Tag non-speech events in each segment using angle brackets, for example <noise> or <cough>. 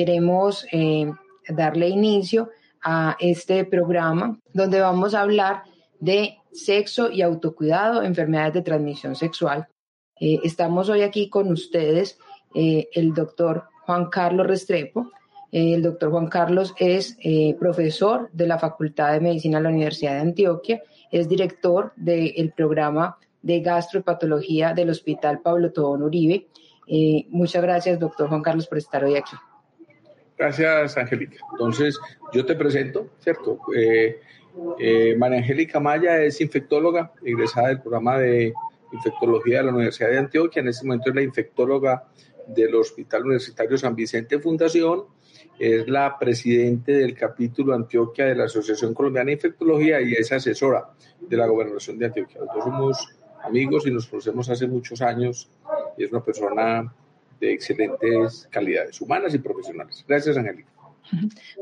Queremos eh, darle inicio a este programa donde vamos a hablar de sexo y autocuidado, enfermedades de transmisión sexual. Eh, estamos hoy aquí con ustedes, eh, el doctor Juan Carlos Restrepo. El doctor Juan Carlos es profesor de la Facultad de Medicina de la Universidad de Antioquia, es director del programa de gastropatología del Hospital Pablo Tobón Uribe. muchas gracias, doctor Juan Carlos, por estar hoy aquí. Gracias, Angélica. Entonces, yo te presento, ¿cierto? Eh, María Angélica Maya es infectóloga, egresada del programa de infectología de la Universidad de Antioquia. En este momento es la infectóloga del Hospital Universitario San Vicente Fundación. Es la presidente del capítulo Antioquia de la Asociación Colombiana de Infectología y es asesora de la gobernación de Antioquia. Nosotros somos amigos y nos conocemos hace muchos años y es una persona de excelentes calidades humanas y profesionales. Gracias, Angélica.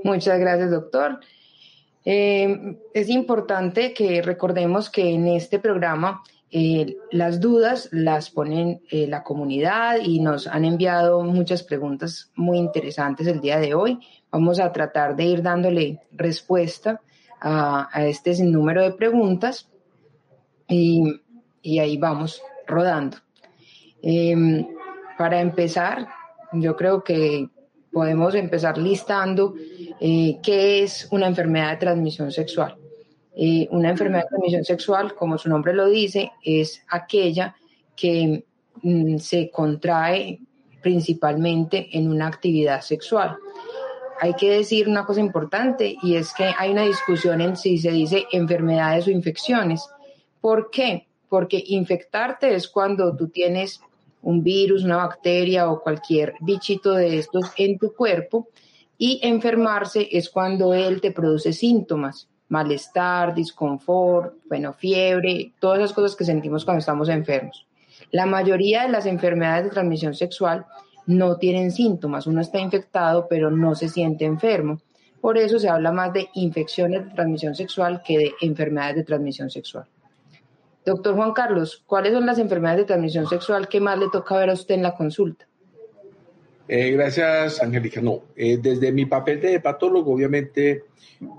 Muchas gracias, doctor. Eh, es importante que recordemos que en este programa eh, las dudas las ponen eh, la comunidad y nos han enviado muchas preguntas muy interesantes el día de hoy. Vamos a tratar de ir dándole respuesta a, este sinnúmero de preguntas y, y ahí vamos rodando. Para empezar, yo creo que podemos empezar listando eh, qué es una enfermedad de transmisión sexual. Eh, una enfermedad de transmisión sexual, como su nombre lo dice, es aquella que mm, se contrae principalmente en una actividad sexual. Hay que decir una cosa importante y es que hay una discusión en si se dice enfermedades o infecciones. ¿Por qué? Porque infectarte es cuando tú tienes un virus, una bacteria o cualquier bichito de estos en tu cuerpo. Y enfermarse es cuando él te produce síntomas, malestar, disconfort, bueno, fiebre, todas esas cosas que sentimos cuando estamos enfermos. La mayoría de las enfermedades de transmisión sexual no tienen síntomas. Uno está infectado, pero no se siente enfermo. Por eso se habla más de infecciones de transmisión sexual que de enfermedades de transmisión sexual. Doctor Juan Carlos, ¿cuáles son las enfermedades de transmisión sexual que más le toca ver a usted en la consulta? Eh, gracias, Angélica. No, eh, desde mi papel de hepatólogo, obviamente,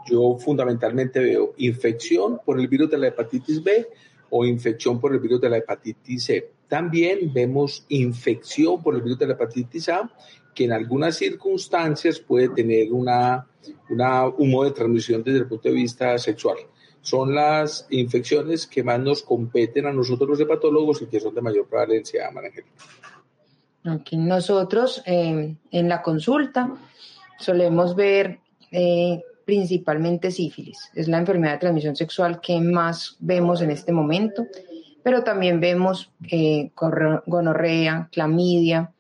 yo fundamentalmente veo infección por el virus de la hepatitis B o infección por el virus de la hepatitis C. También vemos infección por el virus de la hepatitis A, que en algunas circunstancias puede tener una, una, un modo de transmisión desde el punto de vista sexual son las infecciones que más nos competen a nosotros los hepatólogos y que son de mayor prevalencia, María Aquí nosotros eh, en la consulta solemos ver eh, principalmente sífilis. Es la enfermedad de transmisión sexual que más vemos en este momento, pero también vemos eh, gonorrea, clamidia,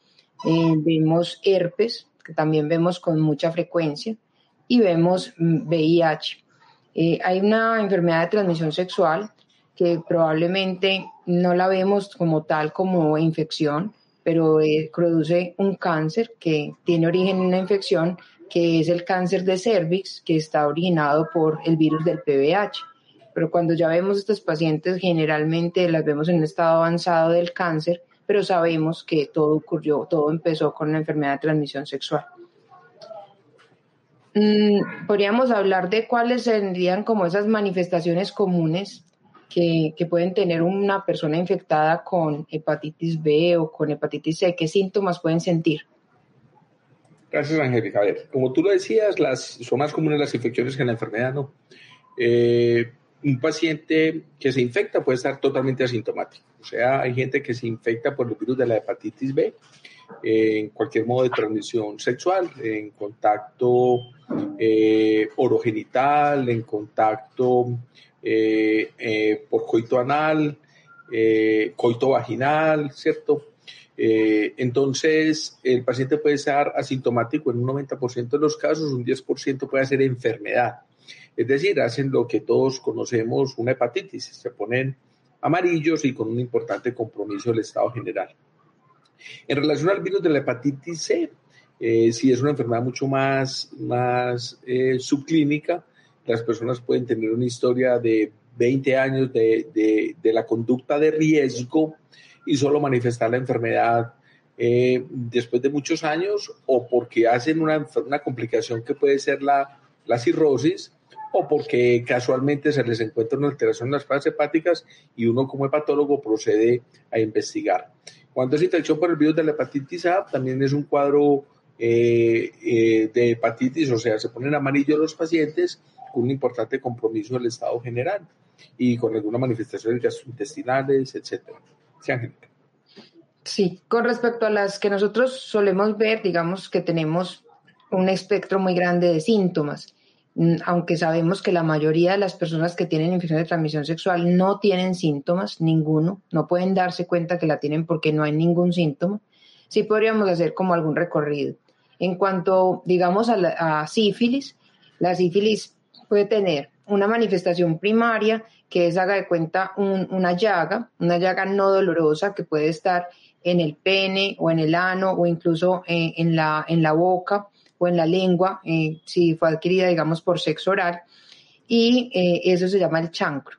vemos herpes, que también vemos con mucha frecuencia, y vemos VIH. Eh, hay una enfermedad de transmisión sexual que probablemente no la vemos como tal como infección, pero eh, produce un cáncer que tiene origen en una infección que es el cáncer de cervix que está originado por el virus del PVH. Pero cuando ya vemos estos pacientes, generalmente las vemos en un estado avanzado del cáncer, pero sabemos que todo ocurrió, todo empezó con una enfermedad de transmisión sexual. Mm, podríamos hablar de cuáles serían como esas manifestaciones comunes que, pueden tener una persona infectada con hepatitis B o con hepatitis C. ¿Qué síntomas pueden sentir? Gracias, Angélica. A ver, como tú lo decías, las, son más comunes las infecciones que la enfermedad, ¿no? Eh, un paciente que se infecta puede estar totalmente asintomático. O sea, hay gente que se infecta por el virus de la hepatitis B en cualquier modo de transmisión sexual, en contacto eh, orogenital, en contacto eh, eh, por coito anal, coito vaginal, ¿cierto? Entonces, el paciente puede estar asintomático en un 90% de los casos, un 10% puede ser enfermedad. Es decir, hacen lo que todos conocemos, una hepatitis, se ponen amarillos y con un importante compromiso del estado general. En relación al virus de la hepatitis C, eh, si es una enfermedad mucho más, más eh, subclínica, las personas pueden tener una historia de 20 años de, la conducta de riesgo y solo manifestar la enfermedad eh, después de muchos años o porque hacen una, una complicación que puede ser la, la cirrosis o porque casualmente se les encuentra una alteración en las fases hepáticas y uno como hepatólogo procede a investigar. Cuando es infección por el virus de la hepatitis A, también es un cuadro eh, eh, de hepatitis, o sea, se ponen amarillos los pacientes con un importante compromiso del estado general y con algunas manifestaciones gastrointestinales, etcétera. Sí, con respecto a las que nosotros solemos ver, digamos que tenemos un espectro muy grande de síntomas, aunque sabemos que la mayoría de las personas que tienen infección de transmisión sexual no tienen síntomas, ninguno, no pueden darse cuenta que la tienen porque no hay ningún síntoma, sí podríamos hacer como algún recorrido. En cuanto, digamos, a, sífilis, la sífilis puede tener una manifestación primaria que es, haga de cuenta, una llaga, una llaga no dolorosa que puede estar en el pene o en el ano o incluso eh, en, la, en la boca o en la lengua, eh, si fue adquirida, digamos, por sexo oral. Y eh, eso se llama el chancro.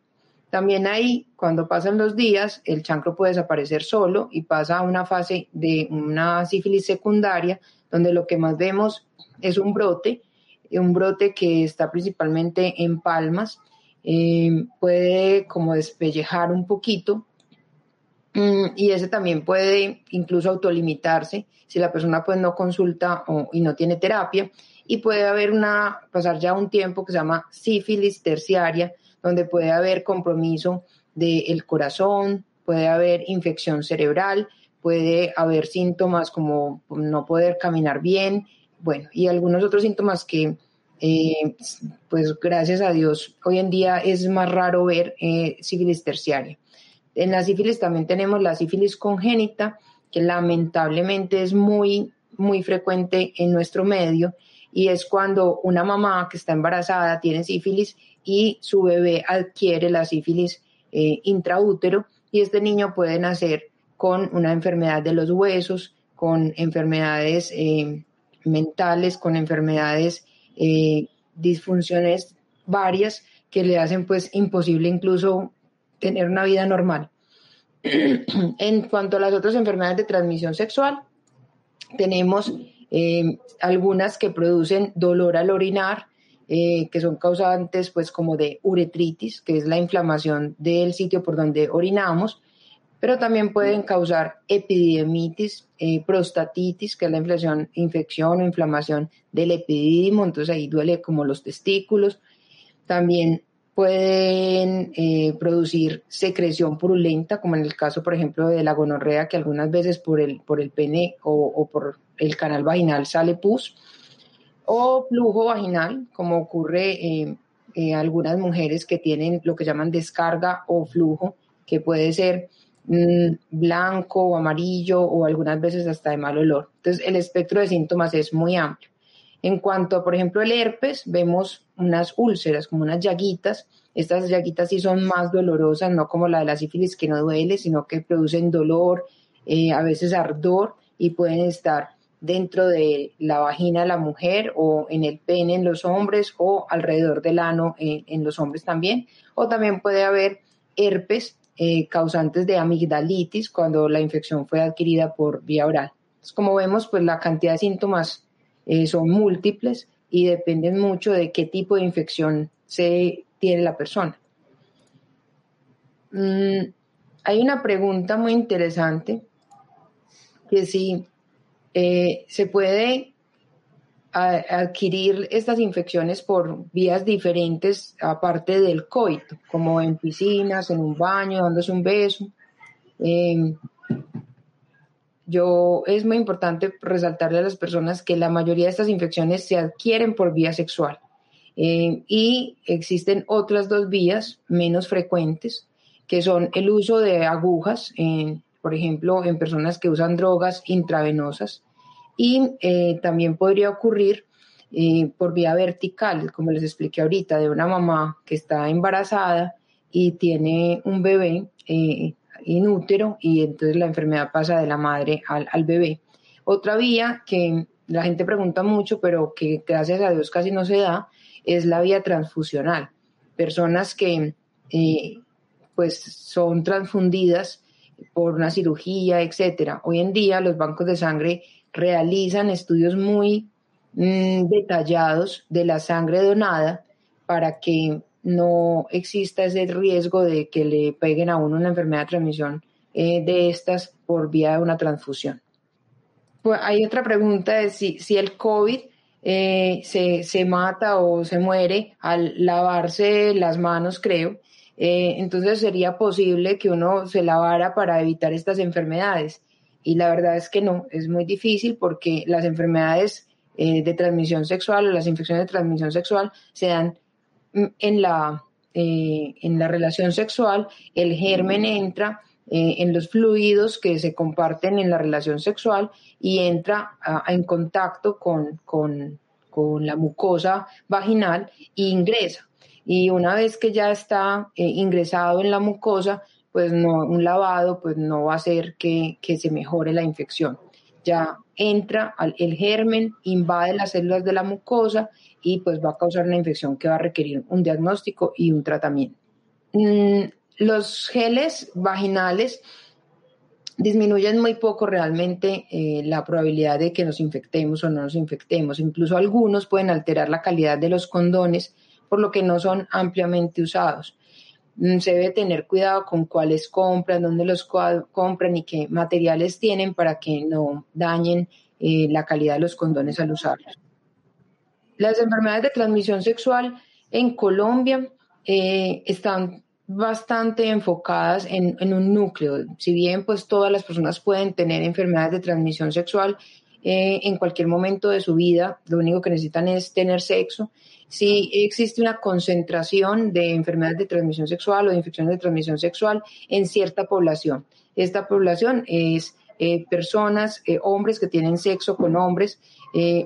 También ahí, cuando pasan los días, el chancro puede desaparecer solo y pasa a una fase de una sífilis secundaria, donde lo que más vemos es un brote, un brote que está principalmente en palmas, eh, puede como despellejar un poquito y ese también puede incluso autolimitarse si la persona pues no consulta y no tiene terapia y puede haber una, pasar ya un tiempo que se llama sífilis terciaria, donde puede haber compromiso del corazón, puede haber infección cerebral, puede haber síntomas como no poder caminar bien, bueno, y algunos otros síntomas que, eh, pues gracias a Dios, hoy en día es más raro ver eh, sífilis terciaria. En la sífilis también tenemos la sífilis congénita, que lamentablemente es muy, muy frecuente en nuestro medio, y es cuando una mamá que está embarazada tiene sífilis y su bebé adquiere la sífilis eh, intraútero, y este niño puede nacer con una enfermedad de los huesos, con enfermedades eh, mentales, con enfermedades, eh, disfunciones varias que le hacen pues imposible incluso tener una vida normal. <clears throat> en cuanto a las otras enfermedades de transmisión sexual, tenemos eh, algunas que producen dolor al orinar, que son causantes pues como de uretritis, que es la inflamación del sitio por donde orinamos, pero también pueden causar epididimitis, eh, prostatitis, que es la infección, infección o inflamación del epidídimo, entonces ahí duele como los testículos. También pueden eh, producir secreción purulenta, como en el caso, por ejemplo, de la gonorrea, que algunas veces por el, por el pene o, por el canal vaginal sale pus, o flujo vaginal, como ocurre en eh, algunas mujeres que tienen lo que llaman descarga o flujo, que puede ser Mm, blanco o amarillo o algunas veces hasta de mal olor. Entonces, el espectro de síntomas es muy amplio. En cuanto a, por ejemplo, el herpes, vemos unas úlceras, como unas llaguitas. Estas llaguitas sí son más dolorosas, no como la de la sífilis que no duele, sino que producen dolor, eh, a veces ardor y pueden estar dentro de la vagina de la mujer o en el pene en los hombres o alrededor del ano en, en los hombres también. O también puede haber herpes eh, causantes de amigdalitis cuando la infección fue adquirida por vía oral. como vemos, pues la cantidad de síntomas eh, son múltiples y dependen mucho de qué tipo de infección se tiene la persona. Mm, hay una pregunta muy interesante que si eh, se puede adquirir estas infecciones por vías diferentes aparte del coito, como en piscinas, en un baño, dándose un beso. Em, yo es muy importante resaltarle a las personas que la mayoría de estas infecciones se adquieren por vía sexual em, y existen otras dos vías menos frecuentes que son el uso de agujas, por ejemplo, en personas que usan drogas intravenosas, y eh, también podría ocurrir eh, por vía vertical, como les expliqué ahorita, de una mamá que está embarazada y tiene un bebé eh, inútero y entonces la enfermedad pasa de la madre al, al bebé. Otra vía que la gente pregunta mucho, pero que gracias a Dios casi no se da, es la vía transfusional. Personas que eh, pues son transfundidas por una cirugía, etcétera. Hoy en día los bancos de sangre realizan estudios muy mm, detallados de la sangre donada para que no exista ese riesgo de que le peguen a uno una enfermedad de transmisión eh, de estas por vía de una transfusión. Pues hay otra pregunta de si, si el COVID eh, se, se, mata o se muere al lavarse las manos, creo. Eh, entonces sería posible que uno se lavara para evitar estas enfermedades. Y la verdad es que no, es muy difícil porque las enfermedades eh, de transmisión sexual o las infecciones de transmisión sexual se dan mm, en la, en la relación sexual, el germen entra en los fluidos que se comparten en la relación sexual y entra en contacto con, con, la mucosa vaginal e ingresa. Y una vez que ya está eh, ingresado en la mucosa, pues no, un lavado pues no va a hacer que, se mejore la infección. Ya entra el germen, invade las células de la mucosa y pues va a causar una infección que va a requerir un diagnóstico y un tratamiento. Mm, los geles vaginales disminuyen muy poco realmente eh, la probabilidad de que nos infectemos o no nos infectemos. Incluso algunos pueden alterar la calidad de los condones, por lo que no son ampliamente usados. Mm, se debe tener cuidado con cuáles compran, dónde los compran y qué materiales tienen para que no dañen eh, la calidad de los condones al usarlos. Las enfermedades de transmisión sexual en Colombia eh, están bastante enfocadas en, un núcleo. Si bien pues todas las personas pueden tener enfermedades de transmisión sexual eh, en cualquier momento de su vida, lo único que necesitan es tener sexo. Si existe una concentración de enfermedades de transmisión sexual o de infecciones de transmisión sexual en cierta población. Esta población es eh, personas, eh, hombres que tienen sexo con hombres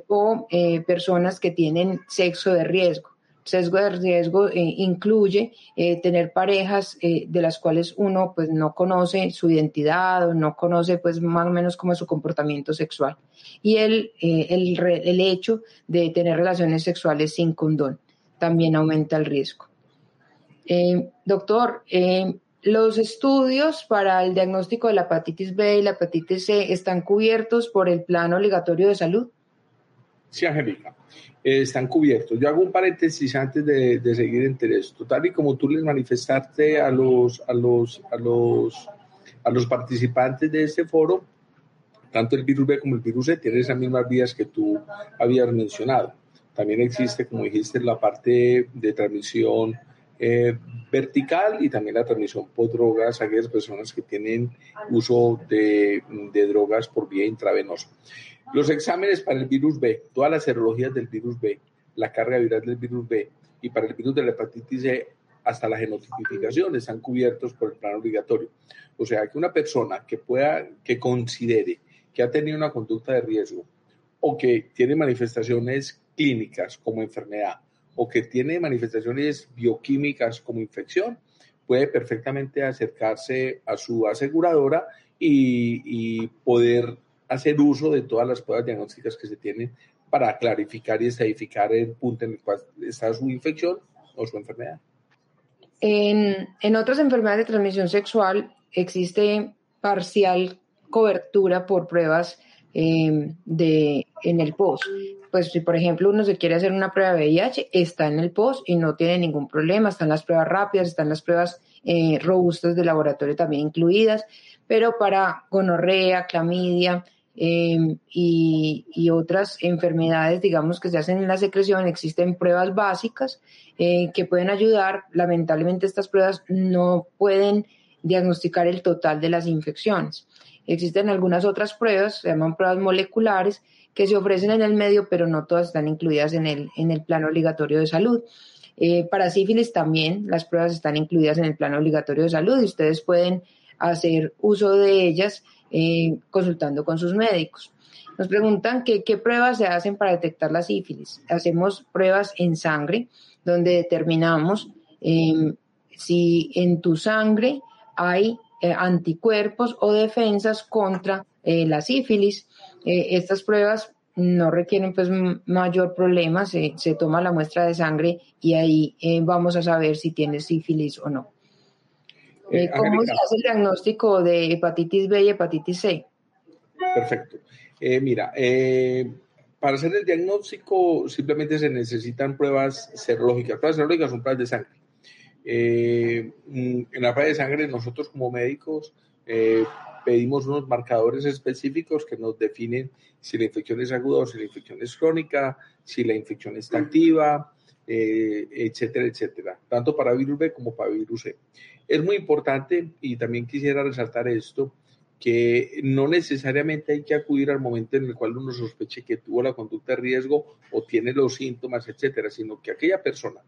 o personas que tienen sexo de riesgo sesgo de riesgo eh, incluye eh, tener parejas eh, de las cuales uno pues no conoce su identidad o no conoce pues más o menos como su comportamiento sexual y el, el, el hecho de tener relaciones sexuales sin condón también aumenta el riesgo. doctor, los estudios para el diagnóstico de la hepatitis B y la hepatitis C están cubiertos por el plan obligatorio de salud. Sí, Angélica. Eh, están cubiertos. Yo hago un paréntesis antes de, seguir entre esto. Tal y como tú les manifestaste a los, a los, a los, a los participantes de este foro, tanto el virus B como el virus C tienen esas mismas vías que tú habías mencionado. También existe, como dijiste, la parte de transmisión eh, vertical y también la transmisión por drogas a aquellas personas que tienen uso de, drogas por vía intravenosa. Los exámenes para el virus B, todas las serologías del virus B, la carga viral del virus B y para el virus de la hepatitis C, hasta la genotipificación están cubiertos por el plan obligatorio. O sea, que una persona que pueda, que considere que ha tenido una conducta de riesgo o que tiene manifestaciones clínicas como enfermedad o que tiene manifestaciones bioquímicas como infección, puede perfectamente acercarse a su aseguradora y, poder hacer uso de todas las pruebas diagnósticas que se tienen para clarificar y estadificar el punto en el cual está su infección o su enfermedad. En, otras enfermedades de transmisión sexual existe parcial cobertura por pruebas em, de, en el POS. Pues si por ejemplo uno se quiere hacer una prueba de VIH, está en el POS y no tiene ningún problema, están las pruebas rápidas, están las pruebas eh, robustas de laboratorio también incluidas, pero para gonorrea, clamidia, Em, y, otras enfermedades, digamos, que se hacen en la secreción, existen pruebas básicas eh, que pueden ayudar. Lamentablemente estas pruebas no pueden diagnosticar el total de las infecciones. Existen algunas otras pruebas, se llaman pruebas moleculares, que se ofrecen en el medio, pero no todas están incluidas en el, en el plan obligatorio de salud. Eh, para sífilis también las pruebas están incluidas en el plan obligatorio de salud y ustedes pueden hacer uso de ellas eh, consultando con sus médicos. Nos preguntan qué pruebas se hacen para detectar la sífilis. Hacemos pruebas en sangre donde determinamos em, si en tu sangre hay eh, anticuerpos o defensas contra la sífilis. estas pruebas no requieren pues mayor problema, se, toma la muestra de sangre y ahí eh, vamos a saber si tiene sífilis o no. Eh, ¿Cómo se hace el diagnóstico de hepatitis B y hepatitis C? Perfecto. Eh, mira, para hacer el diagnóstico simplemente se necesitan pruebas serológicas. Pruebas serológicas son pruebas de sangre. Mm, en la prueba de sangre nosotros como médicos pedimos unos marcadores específicos que nos definen si la infección es aguda o si la infección es crónica, si la infección está activa, eh, etcétera, etcétera, tanto para virus B como para virus C. Es muy importante y también quisiera resaltar esto, que no necesariamente hay que acudir al momento en el cual uno sospeche que tuvo la conducta de riesgo o tiene los síntomas, etcétera, sino que aquella persona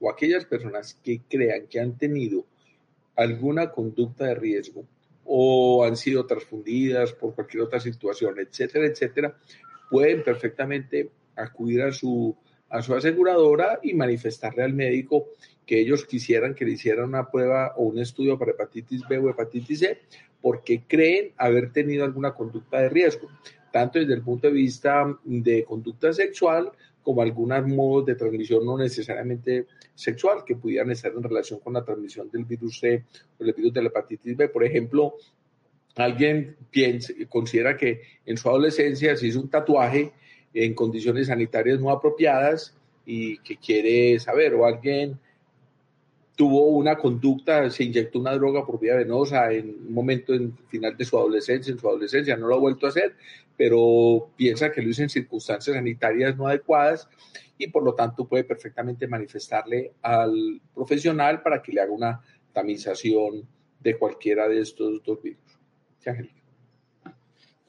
o aquellas personas que crean que han tenido alguna conducta de riesgo o han sido transfundidas por cualquier otra situación, etcétera, etcétera, pueden perfectamente acudir a su, a su aseguradora y manifestarle al médico que ellos quisieran que le hicieran una prueba o un estudio para hepatitis B o hepatitis C porque creen haber tenido alguna conducta de riesgo, tanto desde el punto de vista de conducta sexual como algunos modos de transmisión no necesariamente sexual que pudieran estar en relación con la transmisión del virus C o el virus de la hepatitis B. Por ejemplo, alguien piensa, considera que en su adolescencia se hizo un tatuaje en condiciones sanitarias no apropiadas y que quiere saber, o alguien tuvo una conducta, se inyectó una droga por vía venosa en un momento en final de su adolescencia, en su adolescencia no lo ha vuelto a hacer, pero piensa que lo hizo en circunstancias sanitarias no adecuadas y por lo tanto puede perfectamente manifestarle al profesional para que le haga una tamización de cualquiera de estos dos virus.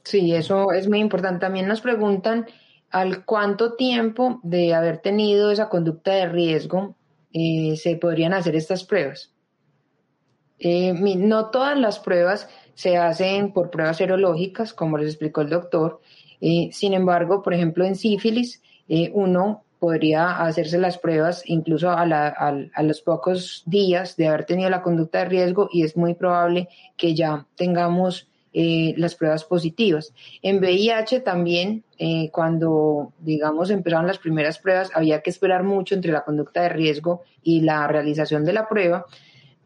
Sí, eso es muy importante. También nos preguntan al cuánto tiempo de haber tenido esa conducta de riesgo eh, se podrían hacer estas pruebas. Eh, no todas las pruebas se hacen por pruebas serológicas, como les explicó el doctor. Eh, sin embargo, por ejemplo, en sífilis, uno podría hacerse las pruebas incluso a, a, los pocos días de haber tenido la conducta de riesgo y es muy probable que ya tengamos eh, las pruebas positivas. En VIH también, eh, cuando, digamos, empezaron las primeras pruebas, había que esperar mucho entre la conducta de riesgo y la realización de la prueba,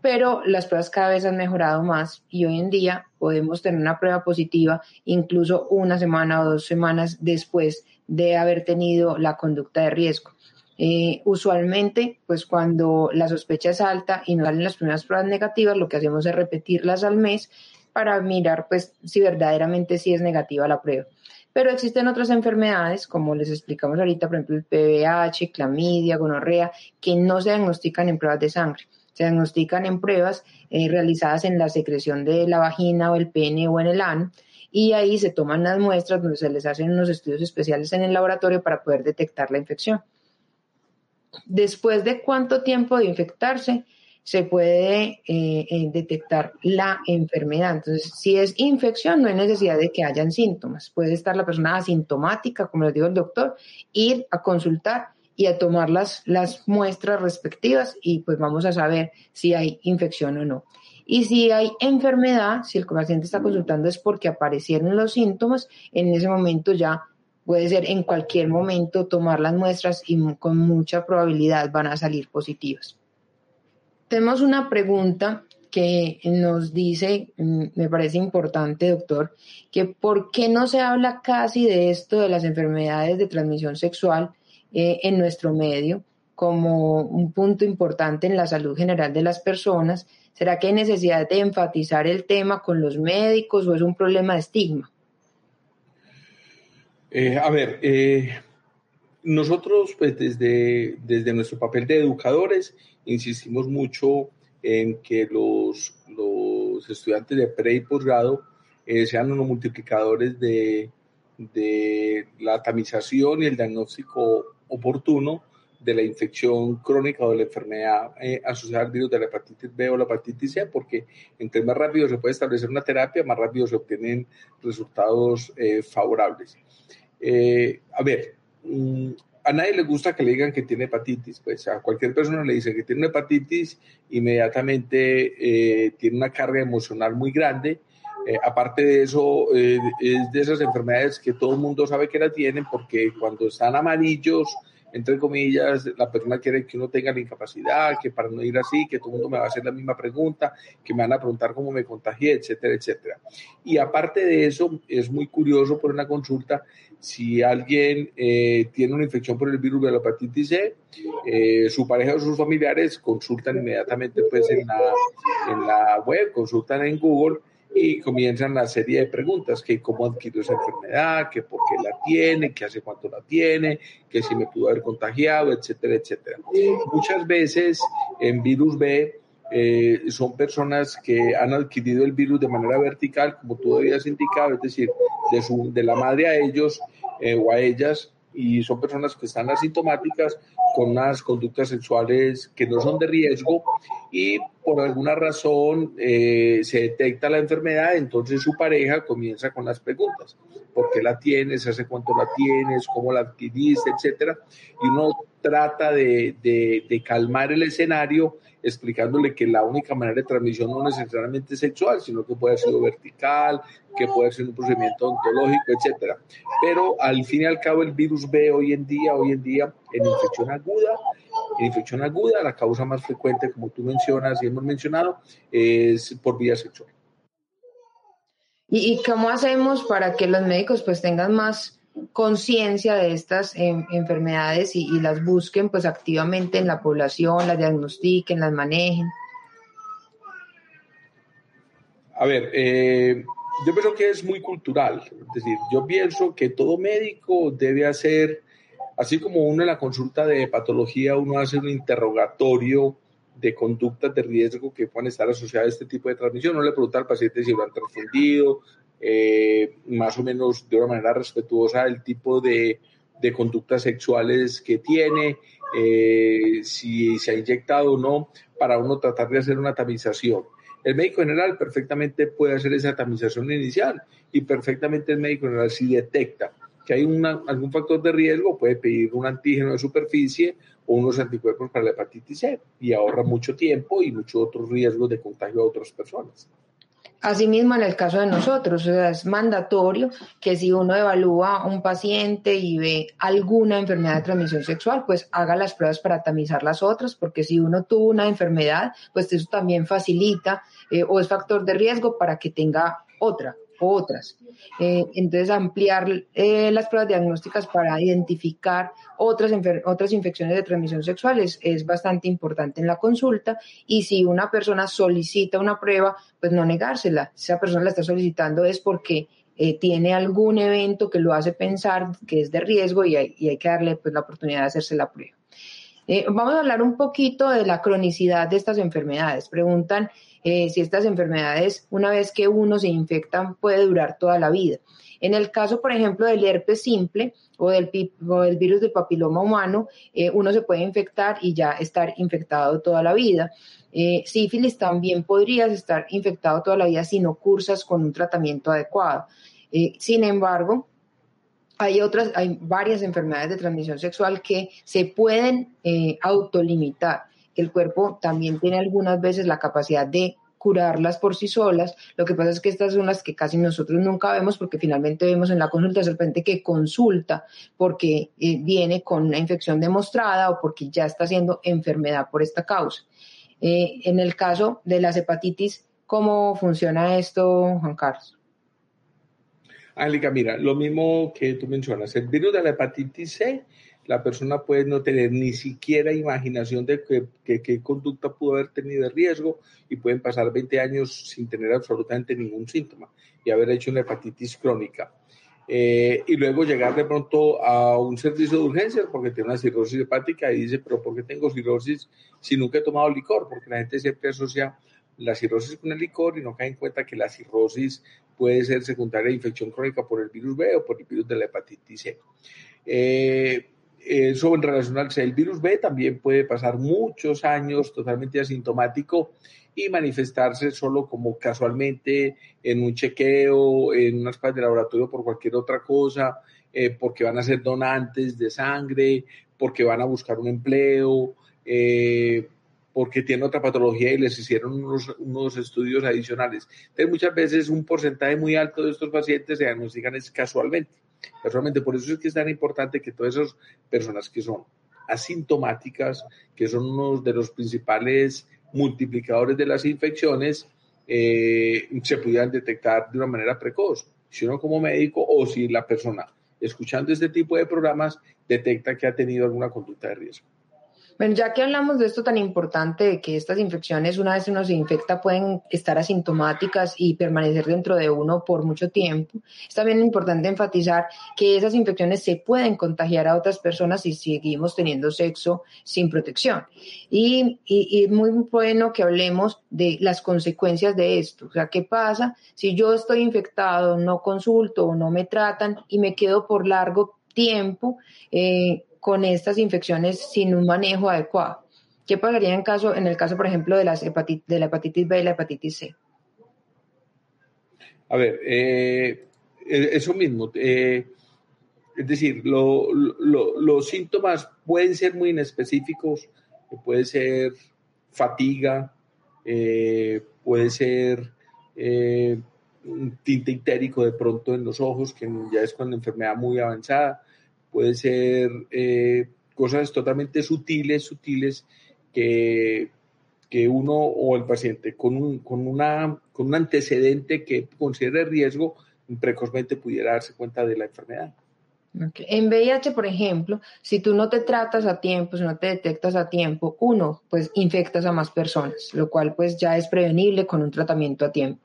pero las pruebas cada vez han mejorado más y hoy en día podemos tener una prueba positiva incluso una semana o dos semanas después de haber tenido la conducta de riesgo. Eh, usualmente, pues cuando la sospecha es alta y no salen las primeras pruebas negativas, lo que hacemos es repetirlas al mes para mirar pues si verdaderamente sí es negativa la prueba. Pero existen otras enfermedades, como les explicamos ahorita, por ejemplo el PVH, clamidia, gonorrea, que no se diagnostican en pruebas de sangre. Se diagnostican en pruebas eh, realizadas en la secreción de la vagina o el pene o en el ano y ahí se toman las muestras donde se les hacen unos estudios especiales en el laboratorio para poder detectar la infección. Después de cuánto tiempo de infectarse, se puede eh, eh, detectar la enfermedad. Entonces, si es infección, no hay necesidad de que hayan síntomas. Puede estar la persona asintomática, como les dijo el doctor, ir a consultar y a tomar las, las muestras respectivas y pues vamos a saber si hay infección o no. Y si hay enfermedad, si el paciente está consultando es porque aparecieron los síntomas, en ese momento ya puede ser en cualquier momento tomar las muestras y con mucha probabilidad van a salir positivas. Tenemos una pregunta que nos dice, mm, me parece importante, doctor, que por qué no se habla casi de esto de las enfermedades de transmisión sexual eh, en nuestro medio como un punto importante en la salud general de las personas. ¿Será que hay necesidad de enfatizar el tema con los médicos o es un problema de estigma? Eh, a ver, eh, nosotros, pues desde, desde nuestro papel de educadores, insistimos mucho en que los, los estudiantes de pre y posgrado eh, sean unos multiplicadores de, de la tamización y el diagnóstico oportuno de la infección crónica o de la enfermedad eh, asociada al virus de la hepatitis B o la hepatitis C, porque entre más rápido se puede establecer una terapia, más rápido se obtienen resultados eh, favorables. Eh, a ver, mm, a nadie le gusta que le digan que tiene hepatitis, pues a cualquier persona le dice que tiene una hepatitis, inmediatamente tiene una carga emocional muy grande. Aparte de eso, es de esas enfermedades que todo el mundo sabe que la tienen porque cuando están amarillos, entre comillas, la persona quiere que uno tenga la incapacidad, que para no ir así, que todo el mundo me va a hacer la misma pregunta, que me van a preguntar cómo me contagié, etcétera, etcétera. Y aparte de eso, es muy curioso por una consulta si alguien eh, tiene una infección por el virus de la hepatitis C, eh, su pareja o sus familiares consultan inmediatamente pues en la, en la web, consultan en Google y comienzan la serie de preguntas, que cómo adquirió esa enfermedad, que por qué la tiene, que hace cuánto la tiene, que si me pudo haber contagiado, etcétera, etcétera. Muchas veces en virus B eh, son personas que han adquirido el virus de manera vertical, como tú habías indicado, es decir, de, su, de la madre a ellos eh, o a ellas, y son personas que están asintomáticas con unas conductas sexuales que no son de riesgo y por alguna razón eh, se detecta la enfermedad, entonces su pareja comienza con las preguntas. ¿Por qué la tienes? ¿Hace cuánto la tienes? ¿Cómo la adquiriste? Etcétera. Y uno trata de, de calmar el escenario explicándole que la única manera de transmisión no necesariamente es sexual, sino que puede ser vertical, que puede ser un procedimiento ontológico, etcétera. Pero al fin y al cabo el virus B hoy en día, hoy en día en infección aguda, en infección aguda la causa más frecuente, como tú mencionas y hemos mencionado, es por vía sexual. ¿Y, cómo hacemos para que los médicos pues tengan más conciencia de estas em, enfermedades y, las busquen pues activamente en la población, las diagnostiquen, las manejen? A ver, eh, yo creo que es muy cultural, es decir, yo pienso que todo médico debe hacer, así como uno en la consulta de patología, uno hace un interrogatorio de conductas de riesgo que puedan estar asociadas a este tipo de transmisión. No le pregunta al paciente si lo han transfundido, eh, más o menos de una manera respetuosa el tipo de, de conductas sexuales que tiene, eh, si se ha inyectado o no, para uno tratar de hacer una tamización. El médico general perfectamente puede hacer esa tamización inicial y perfectamente el médico general si detecta que hay algún factor de riesgo, puede pedir un antígeno de superficie o unos anticuerpos para la hepatitis C y ahorra mucho tiempo y muchos otros riesgos de contagio a otras personas. Asimismo, en el caso de nosotros, es mandatorio que si uno evalúa a un paciente y ve alguna enfermedad de transmisión sexual, pues haga las pruebas para tamizar las otras, porque si uno tuvo una enfermedad, pues eso también facilita eh, o es factor de riesgo para que tenga otra otras. Eh, entonces, ampliar eh, las pruebas diagnósticas para identificar otras, otras infecciones de transmisión sexual es, bastante importante en la consulta. Y si una persona solicita una prueba, pues no negársela. Si esa persona la está solicitando es porque eh, tiene algún evento que lo hace pensar que es de riesgo y hay, y hay que darle pues, la oportunidad de hacerse la prueba. vamos a hablar un poquito de la cronicidad de estas enfermedades. Preguntan eh, si estas enfermedades, una vez que uno se infecta, puede durar toda la vida. En el caso, por ejemplo, del herpes simple o del, virus del papiloma humano, eh, uno se puede infectar y ya estar infectado toda la vida. Eh, sífilis también podrías estar infectado toda la vida si no cursas con un tratamiento adecuado. sin embargo, hay otras, hay varias enfermedades de transmisión sexual que se pueden autolimitar el cuerpo también tiene algunas veces la capacidad de curarlas por sí solas. Lo que pasa es que estas son las que casi nosotros nunca vemos porque finalmente vemos en la consulta de repente que consulta porque eh, viene con una infección demostrada o porque ya está haciendo enfermedad por esta causa. Eh, en el caso de las hepatitis, ¿cómo funciona esto, Juan Carlos? Angélica, mira, lo mismo que tú mencionas, el virus de la hepatitis C la persona puede no tener ni siquiera imaginación de qué conducta pudo haber tenido de riesgo y pueden pasar 20 años sin tener absolutamente ningún síntoma y haber hecho una hepatitis crónica. Eh, y luego llegar de pronto a un servicio de urgencias porque tiene una cirrosis hepática y dice, pero ¿por qué tengo cirrosis si nunca he tomado licor? Porque la gente siempre asocia la cirrosis con el licor y no cae en cuenta que la cirrosis puede ser secundaria de infección crónica por el virus B o por el virus de la hepatitis C. Eh, eso en relación al el virus B también puede pasar muchos años totalmente asintomático y manifestarse solo como casualmente en un chequeo, en unas pruebas de laboratorio por cualquier otra cosa, eh, porque van a ser donantes de sangre, porque van a buscar un empleo, eh, porque tienen otra patología y les hicieron unos, unos, estudios adicionales. Entonces, muchas veces un porcentaje muy alto de estos pacientes se diagnostican casualmente. Casualmente, por eso es que es tan importante que todas esas personas que son asintomáticas, que son uno de los principales multiplicadores de las infecciones, eh, se pudieran detectar de una manera precoz. Si uno como médico o si la persona escuchando este tipo de programas detecta que ha tenido alguna conducta de riesgo. Bueno, ya que hablamos de esto tan importante, de que estas infecciones, una vez uno se infecta, pueden estar asintomáticas y permanecer dentro de uno por mucho tiempo, es también importante enfatizar que esas infecciones se pueden contagiar a otras personas si seguimos teniendo sexo sin protección. Y, y, muy bueno que hablemos de las consecuencias de esto. O sea, ¿qué pasa si yo estoy infectado, no consulto o no me tratan y me quedo por largo tiempo? Eh, con estas infecciones sin un manejo adecuado. ¿Qué pasaría en, caso, en el caso, por ejemplo, de, las de la hepatitis B y la hepatitis C? A ver, eh, e, eso mismo. Eh, es decir, los síntomas pueden ser muy inespecíficos, puede ser fatiga, eh, puede ser un tinte itérico de pronto en los ojos, que ya es la enfermedad muy avanzada, puede ser eh, cosas totalmente sutiles, sutiles, que, que uno o el paciente con un, con, una, con un antecedente que considere riesgo precozmente pudiera darse cuenta de la enfermedad. En VIH, por ejemplo, si tú no te tratas a tiempo, si no te detectas a tiempo, uno, pues infectas a más personas, lo cual pues ya es prevenible con un tratamiento a tiempo.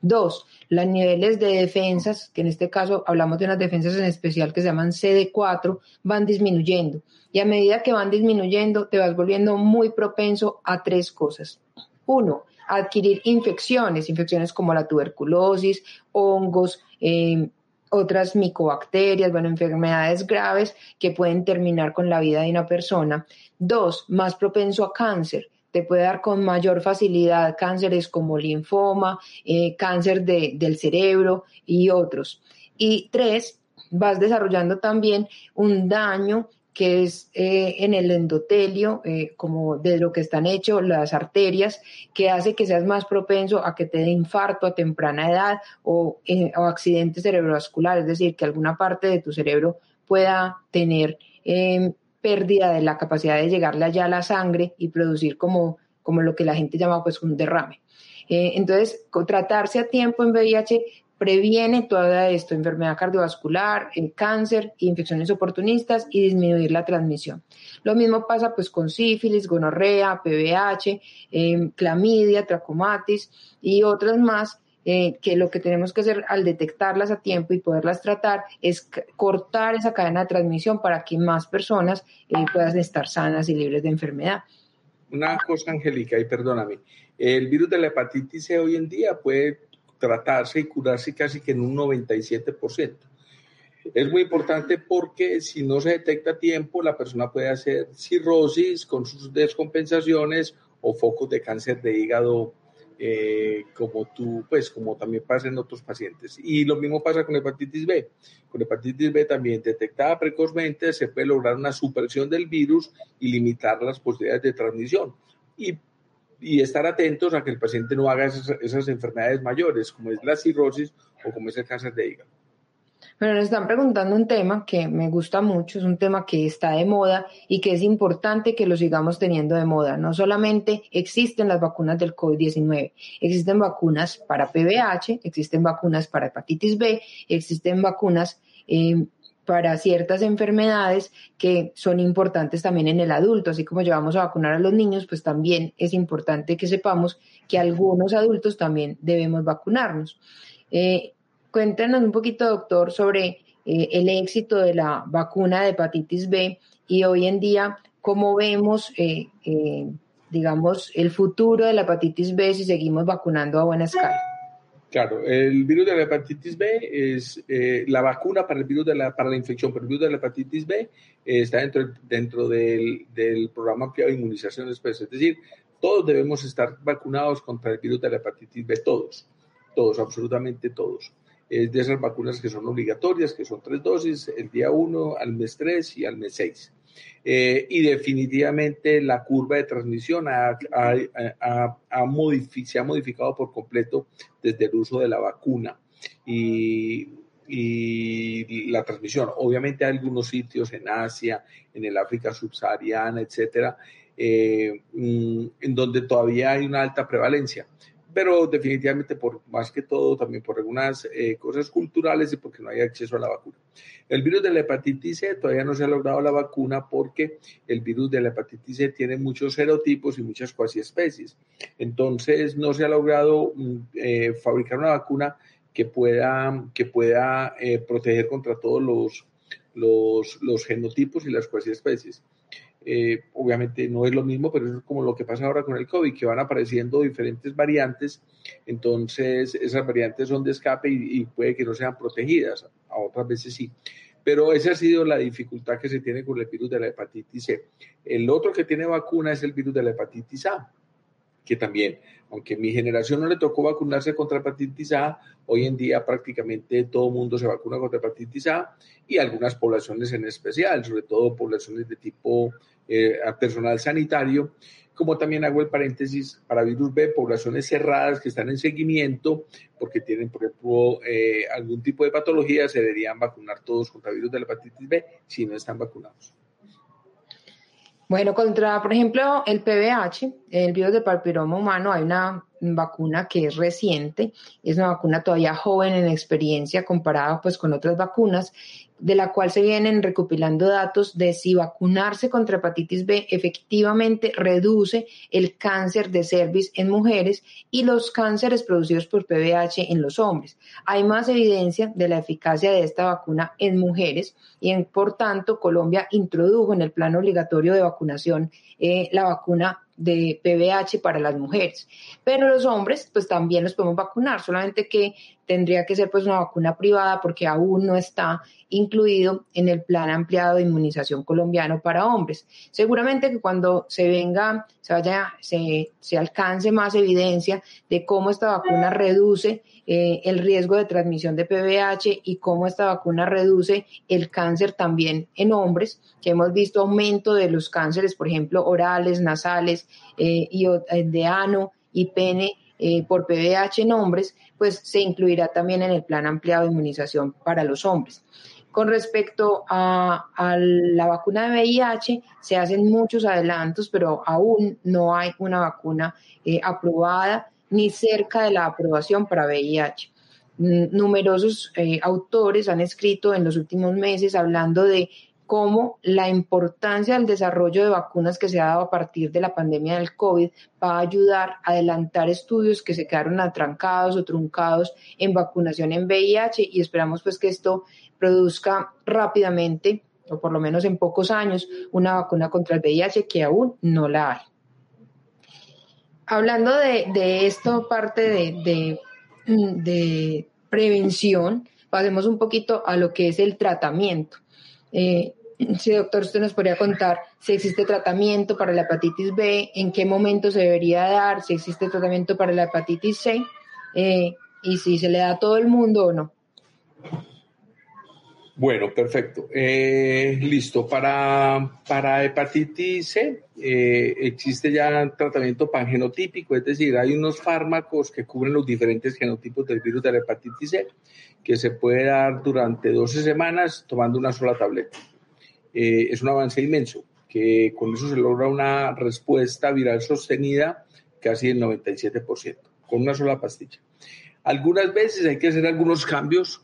Dos, los niveles de defensas, que en este caso hablamos de unas defensas en especial que se llaman CD4, van disminuyendo. Y a medida que van disminuyendo, te vas volviendo muy propenso a tres cosas. Uno, adquirir infecciones, infecciones como la tuberculosis, hongos, eh, otras micobacterias, bueno, enfermedades graves que pueden terminar con la vida de una persona. Dos, más propenso a cáncer te puede dar con mayor facilidad cánceres como linfoma, eh, cáncer del cerebro y otros. Y tres, vas desarrollando también un daño que es eh, en el endotelio, eh, como de lo que están hechos las arterias, que hace que seas más propenso a que te dé infarto a temprana edad o, o accidente cerebrovascular, es decir, que alguna parte de tu cerebro pueda tener pérdida de la capacidad de llegarle allá a la sangre y producir como, como lo que la gente llama pues un derrame. Eh, entonces, tratarse a tiempo en VIH previene todo esto, enfermedad cardiovascular, el cáncer, infecciones oportunistas y disminuir la transmisión. Lo mismo pasa pues con sífilis, gonorrea, PVH, eh, clamidia, tracomatis y otras más eh, que lo que tenemos que hacer al detectarlas a tiempo y poderlas tratar es cortar esa cadena de transmisión para que más personas eh, puedan estar sanas y libres de enfermedad. Una cosa, Angélica, y perdóname, el virus de la hepatitis C hoy en día puede tratarse y curarse casi que en un 97%. Es muy importante porque si no se detecta a tiempo, la persona puede hacer cirrosis con sus descompensaciones o focos de cáncer de hígado eh, como tú, pues como también pasa en otros pacientes. Y lo mismo pasa con hepatitis B. Con hepatitis B también detectada precozmente se puede lograr una supresión del virus y limitar las posibilidades de transmisión. Y, y estar atentos a que el paciente no haga esas, esas enfermedades mayores, como es la cirrosis o como es el cáncer de hígado. Bueno, nos están preguntando un tema que me gusta mucho, es un tema que está de moda y que es importante que lo sigamos teniendo de moda. No solamente existen las vacunas del COVID-19, existen vacunas para PVH, existen vacunas para hepatitis B, existen vacunas eh, para ciertas enfermedades que son importantes también en el adulto, así como llevamos a vacunar a los niños, pues también es importante que sepamos que algunos adultos también debemos vacunarnos. Eh, Cuéntanos un poquito, doctor, sobre eh, el éxito de la vacuna de hepatitis B y hoy en día cómo vemos, eh, eh, digamos, el futuro de la hepatitis B si seguimos vacunando a buena escala. Claro, el virus de la hepatitis B es eh, la vacuna para el virus de la, para la infección por el virus de la hepatitis B eh, está dentro, dentro del, del, programa ampliado de inmunización especial. Es decir, todos debemos estar vacunados contra el virus de la hepatitis B, todos, todos, absolutamente todos. Es de esas vacunas que son obligatorias, que son tres dosis, el día 1, al mes 3 y al mes 6. Eh, y definitivamente la curva de transmisión ha, se ha modificado por completo desde el uso de la vacuna y, la transmisión. Obviamente hay algunos sitios en Asia, en el África subsahariana, etcétera, eh, mm, en donde todavía hay una alta prevalencia pero definitivamente por más que todo también por algunas eh, cosas culturales y porque no hay acceso a la vacuna. El virus de la hepatitis C todavía no se ha logrado la vacuna porque el virus de la hepatitis C tiene muchos serotipos y muchas cuasi especies. Entonces no se ha logrado mm, eh, fabricar una vacuna que pueda, que pueda eh, proteger contra todos los, los, los genotipos y las cuasi especies. Eh, obviamente no es lo mismo, pero es como lo que pasa ahora con el COVID, que van apareciendo diferentes variantes, entonces esas variantes son de escape y, puede que no sean protegidas, a otras veces sí. Pero esa ha sido la dificultad que se tiene con el virus de la hepatitis C. El otro que tiene vacuna es el virus de la hepatitis A, que también, aunque mi generación no le tocó vacunarse contra hepatitis A, hoy en día prácticamente todo el mundo se vacuna contra hepatitis A y algunas poblaciones en especial, sobre todo poblaciones de tipo eh, personal sanitario, como también hago el paréntesis para virus B, poblaciones cerradas que están en seguimiento porque tienen, por ejemplo, eh, algún tipo de patología, se deberían vacunar todos contra virus de la hepatitis B si no están vacunados. Bueno, contra, por ejemplo, el PVH, el virus del papiloma humano, hay una vacuna que es reciente, es una vacuna todavía joven en experiencia comparada pues con otras vacunas de la cual se vienen recopilando datos de si vacunarse contra hepatitis B efectivamente reduce el cáncer de cervix en mujeres y los cánceres producidos por PVH en los hombres. Hay más evidencia de la eficacia de esta vacuna en mujeres y por tanto Colombia introdujo en el plan obligatorio de vacunación eh, la vacuna de PVH para las mujeres. Pero los hombres, pues también los podemos vacunar, solamente que tendría que ser pues una vacuna privada porque aún no está incluido en el plan ampliado de inmunización colombiano para hombres. Seguramente que cuando se venga, se vaya, se, se alcance más evidencia de cómo esta vacuna reduce eh, el riesgo de transmisión de PVH y cómo esta vacuna reduce el cáncer también en hombres, que hemos visto aumento de los cánceres, por ejemplo, orales, nasales, eh, y eh, de ano y pene por PVH en hombres, pues se incluirá también en el plan ampliado de inmunización para los hombres. Con respecto a, la vacuna de VIH, se hacen muchos adelantos, pero aún no hay una vacuna aprobada ni cerca de la aprobación para VIH. Numerosos eh, autores han escrito en los últimos meses hablando de cómo la importancia del desarrollo de vacunas que se ha dado a partir de la pandemia del COVID va a ayudar a adelantar estudios que se quedaron atrancados o truncados en vacunación en VIH y esperamos pues que esto produzca rápidamente o por lo menos en pocos años una vacuna contra el VIH que aún no la hay hablando de, esto, parte de, de, prevención, pasemos un poquito a lo que es el tratamiento. Eh, sí, doctor, usted nos podría contar si existe tratamiento para la hepatitis B, en qué momento se debería dar, si existe tratamiento para la hepatitis C eh, y si se le da a todo el mundo o no. Bueno, perfecto. Eh, listo. Para, para hepatitis C eh, existe ya tratamiento pangenotípico, es decir, hay unos fármacos que cubren los diferentes genotipos del virus de la hepatitis C que se puede dar durante 12 semanas tomando una sola tableta. Eh, es un avance inmenso, que con eso se logra una respuesta viral sostenida casi el 97%, con una sola pastilla. Algunas veces hay que hacer algunos cambios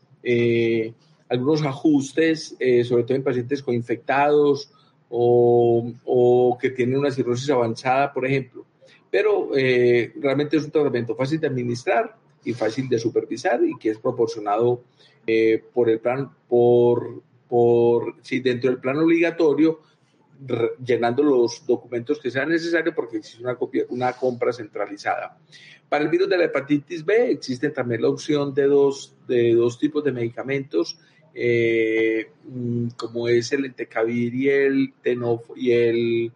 algunos ajustes, eh, sobre todo en pacientes coinfectados o, o, que tienen una cirrosis avanzada, por ejemplo. Pero eh, realmente es un tratamiento fácil de administrar y fácil de supervisar y que es proporcionado eh, por el plan, por, por, sí, dentro del plan obligatorio llenando los documentos que sean necesarios porque existe una, copia, una compra centralizada. Para el virus de la hepatitis B existe también la opción de dos, de dos tipos de medicamentos, eh, mm, como es el entecavir y el, tenof y el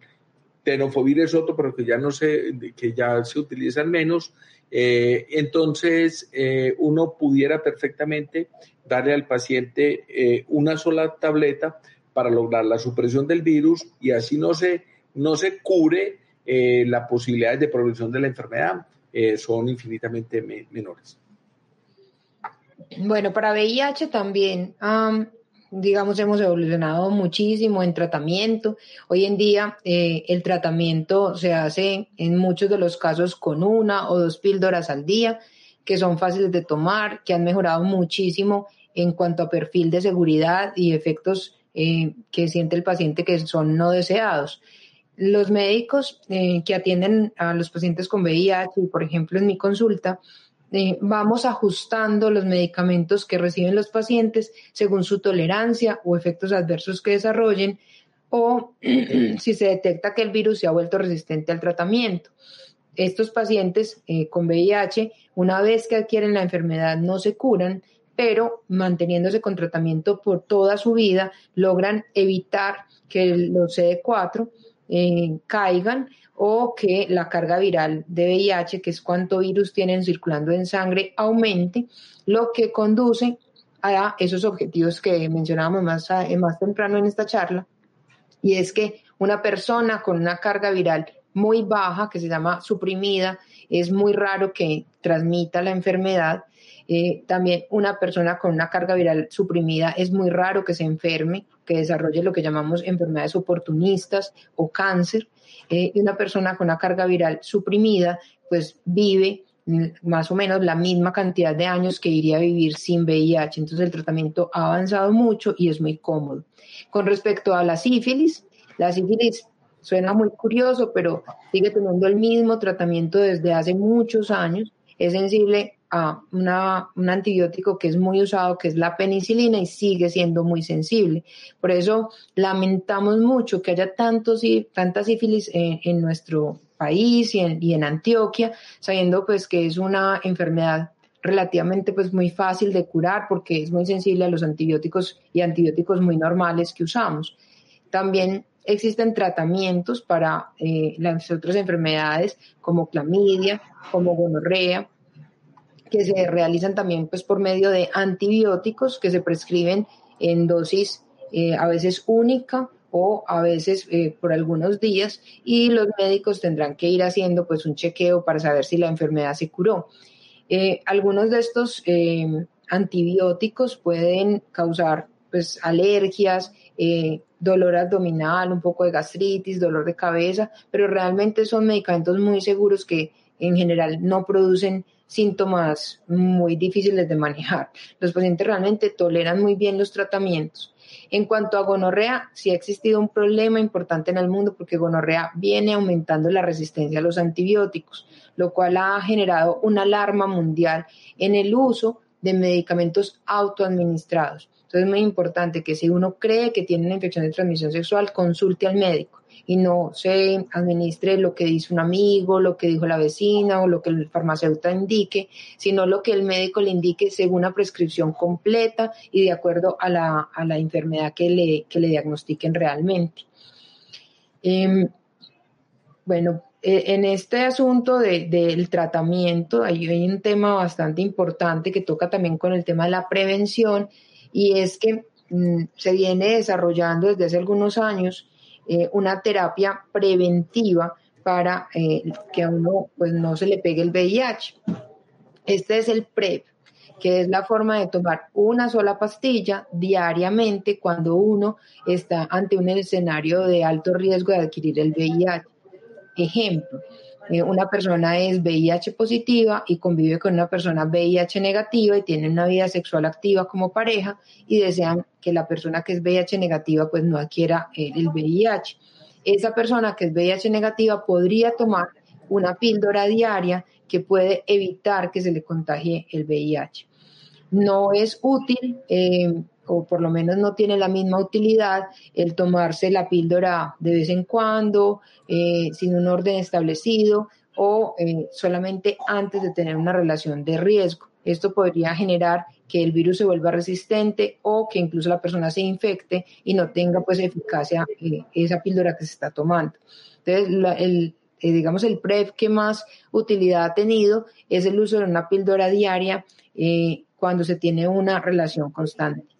tenofovir es otro, pero que ya no se, que ya se utilizan menos. Eh, entonces, eh, uno pudiera perfectamente darle al paciente una sola tableta para lograr la supresión del virus y así no se, no se cure la posibilidad de progresión de la enfermedad. Eh, son infinitamente menores. Bueno, para VIH también, digamos, hemos evolucionado muchísimo en tratamiento. Hoy en día eh, el tratamiento se hace en muchos de los casos con una o dos píldoras al día, que son fáciles de tomar, que han mejorado muchísimo en cuanto a perfil de seguridad y efectos eh, que siente el paciente que son no deseados. Los médicos eh, que atienden a los pacientes con VIH, por ejemplo, en mi consulta, vamos ajustando los medicamentos que reciben los pacientes según su tolerancia o efectos adversos que desarrollen o <clears throat> si se detecta que el virus se ha vuelto resistente al tratamiento. Estos pacientes eh, con VIH, una vez que adquieren la enfermedad, no se curan, pero manteniéndose con tratamiento por toda su vida, logran evitar que los CD4 eh, caigan o que la carga viral de VIH, que es cuánto virus tienen circulando en sangre, aumente, lo que conduce a esos objetivos que mencionábamos más, más temprano en esta charla, y es que una persona con una carga viral muy baja, que se llama suprimida, es muy raro que transmita la enfermedad. Eh, también una persona con una carga viral suprimida es muy raro que se enferme que desarrolle lo que llamamos enfermedades oportunistas o cáncer, eh, y una persona con una carga viral suprimida, pues vive más o menos la misma cantidad de años que iría a vivir sin VIH. Entonces el tratamiento ha avanzado mucho y es muy cómodo. Con respecto a la sífilis, la sífilis suena muy curioso, pero sigue teniendo el mismo tratamiento desde hace muchos años. Es sensible un antibiótico que es muy usado, que es la penicilina, y sigue siendo muy sensible. Por eso lamentamos mucho que haya tantos, tanta sífilis en, nuestro país y en, Antioquia, sabiendo pues que es una enfermedad relativamente pues muy fácil de curar porque es muy sensible a los antibióticos y antibióticos muy normales que usamos. También existen tratamientos para eh, las otras enfermedades como clamidia, como gonorrea, que se realizan también pues por medio de antibióticos que se prescriben en dosis eh, a veces única o a veces eh, por algunos días y los médicos tendrán que ir haciendo pues un chequeo para saber si la enfermedad se curó. Eh, algunos de estos antibióticos pueden causar pues alergias, dolor abdominal, un poco de gastritis, dolor de cabeza, pero realmente son medicamentos muy seguros que en general no producen síntomas muy difíciles de manejar. Los pacientes realmente toleran muy bien los tratamientos. En cuanto a gonorrea, sí ha existido un problema importante en el mundo porque gonorrea viene aumentando la resistencia a los antibióticos, lo cual ha generado una alarma mundial en el uso de medicamentos autoadministrados. Entonces es muy importante que si uno cree que tiene una infección de transmisión sexual, consulte al médico y no se administre lo que dice un amigo, lo que dijo la vecina o lo que el farmacéutico indique, sino lo que el médico le indique según una prescripción completa y de acuerdo a la, a la enfermedad que le, que le diagnostiquen realmente. Em, bueno, e, en este asunto del tratamiento hay, hay, un tema bastante importante que toca también con el tema de la prevención y es que mm, se viene desarrollando desde hace algunos años eh, una terapia preventiva para eh, que a uno pues, no se le pegue el VIH. Este es el PrEP, que es la forma de tomar una sola pastilla diariamente cuando uno está ante un escenario de alto riesgo de adquirir el VIH. Ejemplo, eh, una persona es VIH positiva y convive con una persona VIH negativa y tiene una vida sexual activa como pareja y desean que la persona que es VIH negativa pues no adquiera el VIH. Esa persona que es VIH negativa podría tomar una píldora diaria que puede evitar que se le contagie el VIH. No es útil eh, o por lo menos no tiene la misma utilidad el tomarse la píldora de vez en cuando, eh, sin un orden establecido o eh, solamente antes de tener una relación de riesgo. Esto podría generar que el virus se vuelva resistente o que incluso la persona se infecte y no tenga pues eficacia eh, esa píldora que se está tomando. Entonces, el, digamos, el PrEP que más utilidad ha tenido es el uso de una píldora diaria cuando se tiene una relación constante.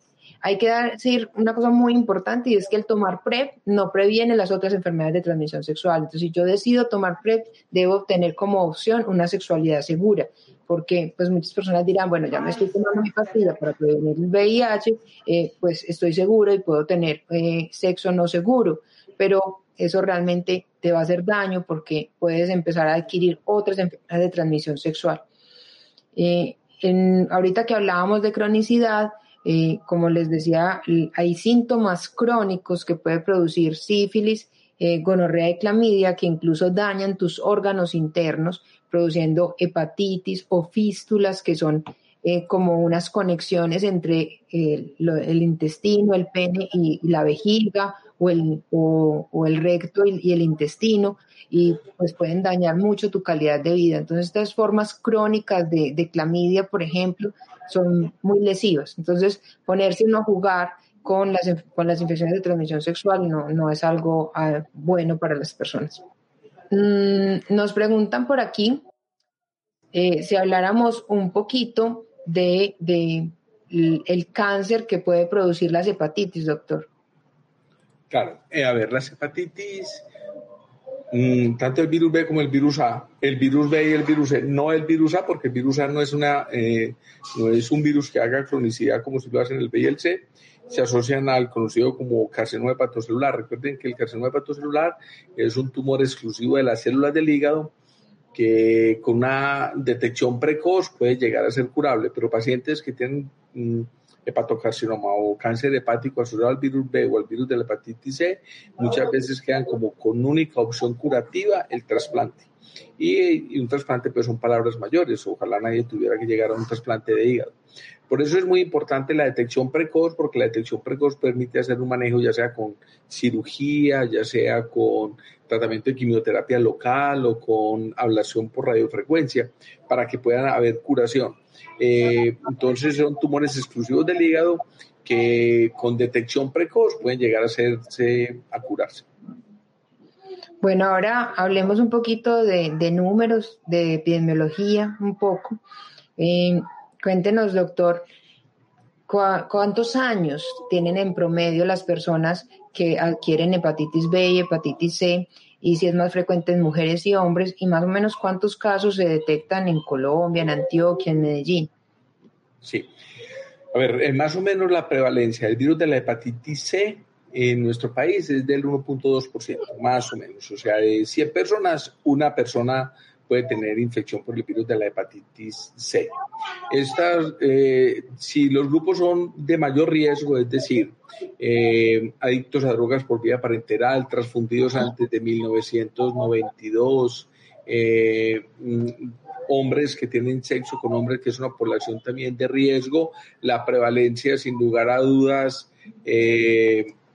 Hay que decir una cosa muy importante y es que el tomar PrEP no previene las otras enfermedades de transmisión sexual. Entonces, si yo decido tomar PrEP, debo tener como opción una sexualidad segura, porque pues muchas personas dirán, bueno, ya me estoy tomando mi pastilla para prevenir el VIH, eh, pues estoy seguro y puedo tener eh, sexo no seguro, pero eso realmente te va a hacer daño porque puedes empezar a adquirir otras enfermedades de transmisión sexual. Eh, ahorita que hablábamos de cronicidad, eh, como les decía, hay síntomas crónicos que puede producir sífilis, eh, gonorrea y clamidia que incluso dañan tus órganos internos, produciendo hepatitis o fístulas que son eh, como unas conexiones entre el, intestino, el pene y, la vejiga o el, recto y, el intestino y pues pueden dañar mucho tu calidad de vida. Entonces estas formas crónicas de clamidia, por ejemplo, son muy lesivas. Entonces, ponerse uno a jugar con las, con las infecciones de transmisión sexual no, no es algo ah, bueno para las personas. Mm, nos preguntan por aquí eh, si habláramos un poquito de, de el cáncer que puede producir las hepatitis, doctor. Claro, eh, a ver, las hepatitis Mm, tanto el virus B como el virus A, el virus B y el virus C, no el virus A, porque el virus A no es, una, eh, no es un virus que haga cronicidad como si lo hacen el B y el C, se asocian al conocido como carcinoma hepatocelular. Recuerden que el carcinoma hepatocelular es un tumor exclusivo de las células del hígado que con una detección precoz puede llegar a ser curable, pero pacientes que tienen mm, hepatocarcinoma o cáncer hepático asociado al virus B o al virus de la hepatitis C, muchas veces quedan como con única opción curativa el trasplante. Y, un trasplante pues son palabras mayores, ojalá nadie tuviera que llegar a un trasplante de hígado. Por eso es muy importante la detección precoz, porque la detección precoz permite hacer un manejo ya sea con cirugía, ya sea con tratamiento de quimioterapia local o con ablación por radiofrecuencia, para que puedan haber curación. Eh, entonces son tumores exclusivos del hígado que con detección precoz pueden llegar a hacerse a curarse. Bueno, ahora hablemos un poquito de, números, de epidemiología, un poco. Eh, cuéntenos, doctor, ¿cuántos años tienen en promedio las personas que adquieren hepatitis B y hepatitis C y si es más frecuente en mujeres y hombres y más o menos cuántos casos se detectan en Colombia, en Antioquia, en Medellín. Sí. A ver, eh, más o menos la prevalencia del virus de la hepatitis C en nuestro país es del 1.2%, más o menos. O sea, de 100 personas, una persona puede tener infección por el virus de la hepatitis C. Estas, eh, si los grupos son de mayor riesgo, es decir, eh, adictos a drogas por vía parenteral, transfundidos antes de 1992, eh, mm, hombres que tienen sexo con hombres, que es una población también de riesgo, la prevalencia, sin lugar a dudas,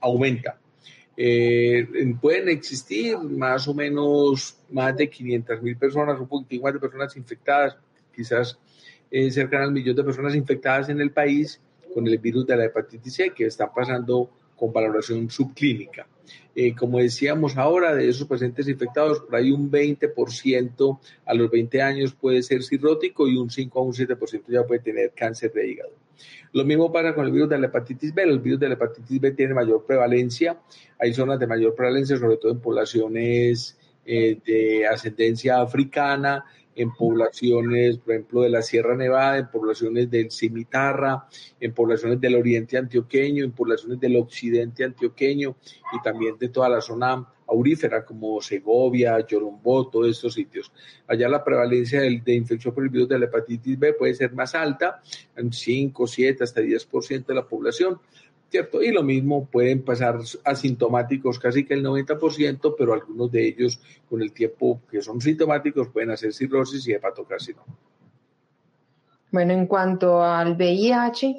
aumenta. Eh, pueden existir más o menos más de 500 mil personas, un poquito más de personas infectadas, quizás eh, cerca al millón de personas infectadas en el país con el virus de la hepatitis C que están pasando con valoración subclínica. Eh, como decíamos ahora, de esos pacientes infectados, por ahí un 20% a los 20 años puede ser cirrótico y un 5 a un 7% ya puede tener cáncer de hígado. Lo mismo pasa con el virus de la hepatitis B. El virus de la hepatitis B tiene mayor prevalencia. Hay zonas de mayor prevalencia, sobre todo en poblaciones eh, de ascendencia africana, en poblaciones, por ejemplo, de la Sierra Nevada, en poblaciones del Cimitarra, en poblaciones del oriente antioqueño, en poblaciones del occidente antioqueño y también de toda la zona aurífera como Segovia, Yorumbó, todos estos sitios. Allá la prevalencia de, infección por el virus de la hepatitis B puede ser más alta, en 5, 7, hasta 10% de la población, ¿cierto? Y lo mismo pueden pasar asintomáticos casi que el 90%, pero algunos de ellos con el tiempo que son sintomáticos pueden hacer cirrosis y hepatocarcinoma. Bueno, en cuanto al VIH,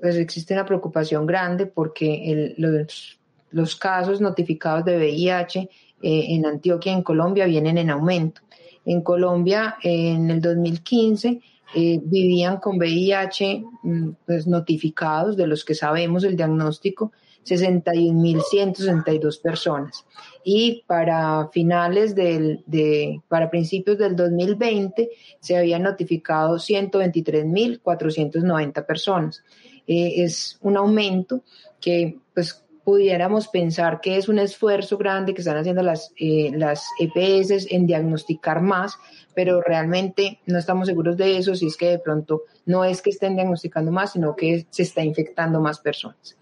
pues existe una preocupación grande porque los, los, casos notificados de VIH en Antioquia, en Colombia, vienen en aumento. En Colombia, en el 2015, eh, vivían con VIH mm, pues, notificados, de los que sabemos el diagnóstico, 61.162 personas. Y para finales del, de, para principios del 2020 se habían notificado 123.490 personas. Eh, es un aumento que pues pudiéramos pensar que es un esfuerzo grande que están haciendo las, eh, las EPS en diagnosticar más, pero realmente no estamos seguros de eso, si es que de pronto no es que estén diagnosticando más, sino que se está infectando más personas.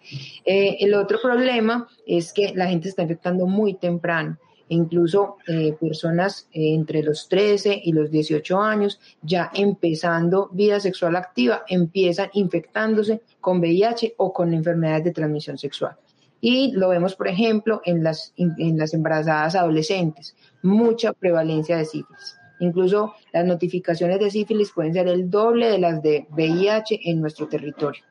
Eh, el otro problema es que la gente está infectando muy temprano. Incluso eh, personas entre los 13 y los 18 años, ya empezando vida sexual activa, empiezan infectándose con VIH o con enfermedades de transmisión sexual. Y lo vemos, por ejemplo, en las, en las embarazadas adolescentes, mucha prevalencia de sífilis. Incluso las notificaciones de sífilis pueden ser el doble de las de VIH en nuestro territorio.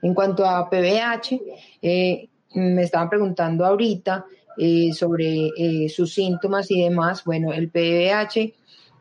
En cuanto a PVH, eh, me estaban preguntando ahorita eh, sobre eh, sus síntomas y demás. Bueno, el PVH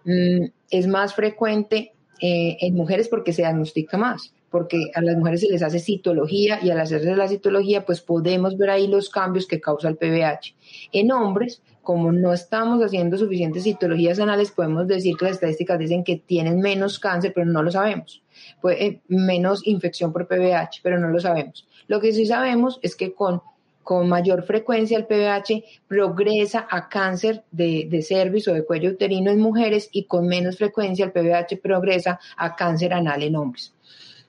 mm, es más frecuente en mujeres porque se diagnostica más porque a las mujeres se les hace citología y al hacerse la citología, pues podemos ver ahí los cambios que causa el PVH. En hombres, como no estamos haciendo suficientes citologías anales, podemos decir que las estadísticas dicen que tienen menos cáncer, pero no lo sabemos. Pues, menos infección por PVH, pero no lo sabemos. Lo que sí sabemos es que con con mayor frecuencia el PVH progresa a cáncer de, de cervix o de cuello uterino en mujeres y con menos frecuencia el PVH progresa a cáncer anal en hombres.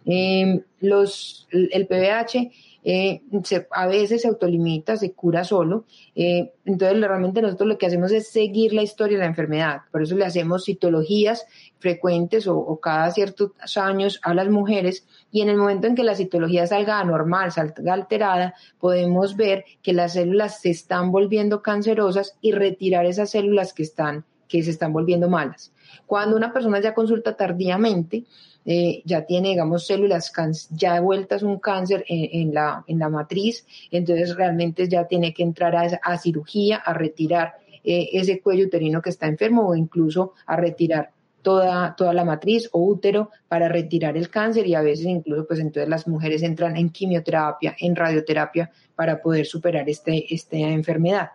Eh, los, el PBH eh, a veces se autolimita, se cura solo. Eh, entonces, realmente nosotros lo que hacemos es seguir la historia de la enfermedad. Por eso le hacemos citologías frecuentes o, cada ciertos años a las mujeres. Y en el momento en que la citología salga anormal, salga alterada, podemos ver que las células se están volviendo cancerosas y retirar esas células que, están, que se están volviendo malas. Cuando una persona ya consulta tardíamente, eh, ya tiene, digamos, células ya vueltas un cáncer en, la, en la matriz, entonces realmente ya tiene que entrar a, cirugía, a retirar eh, ese cuello uterino que está enfermo o incluso a retirar toda, toda la matriz o útero para retirar el cáncer y a veces incluso pues entonces las mujeres entran en quimioterapia, en radioterapia para poder superar este, esta enfermedad.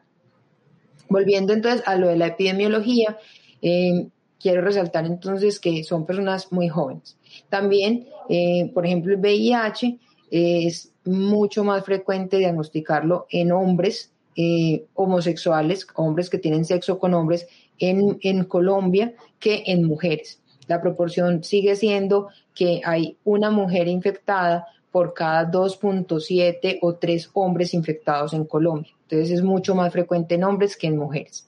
Volviendo entonces a lo de la epidemiología, eh, quiero resaltar entonces que son personas muy jóvenes. También, eh, por ejemplo, el VIH es mucho más frecuente diagnosticarlo en hombres eh, homosexuales, hombres que tienen sexo con hombres en, en Colombia que en mujeres. La proporción sigue siendo que hay una mujer infectada por cada 2.7 o 3 hombres infectados en Colombia. Entonces es mucho más frecuente en hombres que en mujeres.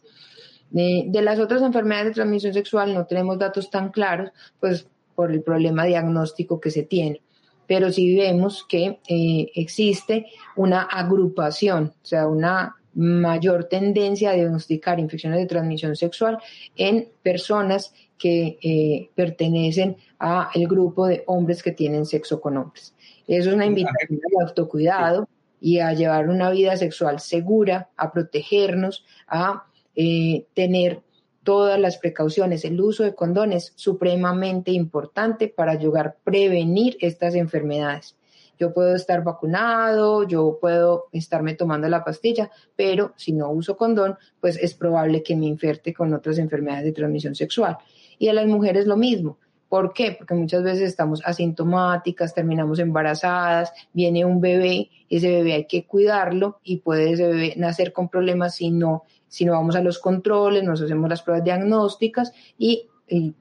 De, las otras enfermedades de transmisión sexual no tenemos datos tan claros, pues por el problema diagnóstico que se tiene. Pero sí vemos que eh, existe una agrupación, o sea, una mayor tendencia a diagnosticar infecciones de transmisión sexual en personas que eh, pertenecen al grupo de hombres que tienen sexo con hombres. Eso es una invitación al autocuidado y a llevar una vida sexual segura, a protegernos, a eh, tener todas las precauciones. El uso de condones supremamente importante para ayudar a prevenir estas enfermedades. Yo puedo estar vacunado, yo puedo estarme tomando la pastilla, pero si no uso condón, pues es probable que me inferte con otras enfermedades de transmisión sexual. Y a las mujeres lo mismo. ¿Por qué? Porque muchas veces estamos asintomáticas, terminamos embarazadas, viene un bebé, ese bebé hay que cuidarlo y puede ese bebé nacer con problemas si no si no vamos a los controles, nos hacemos las pruebas diagnósticas y,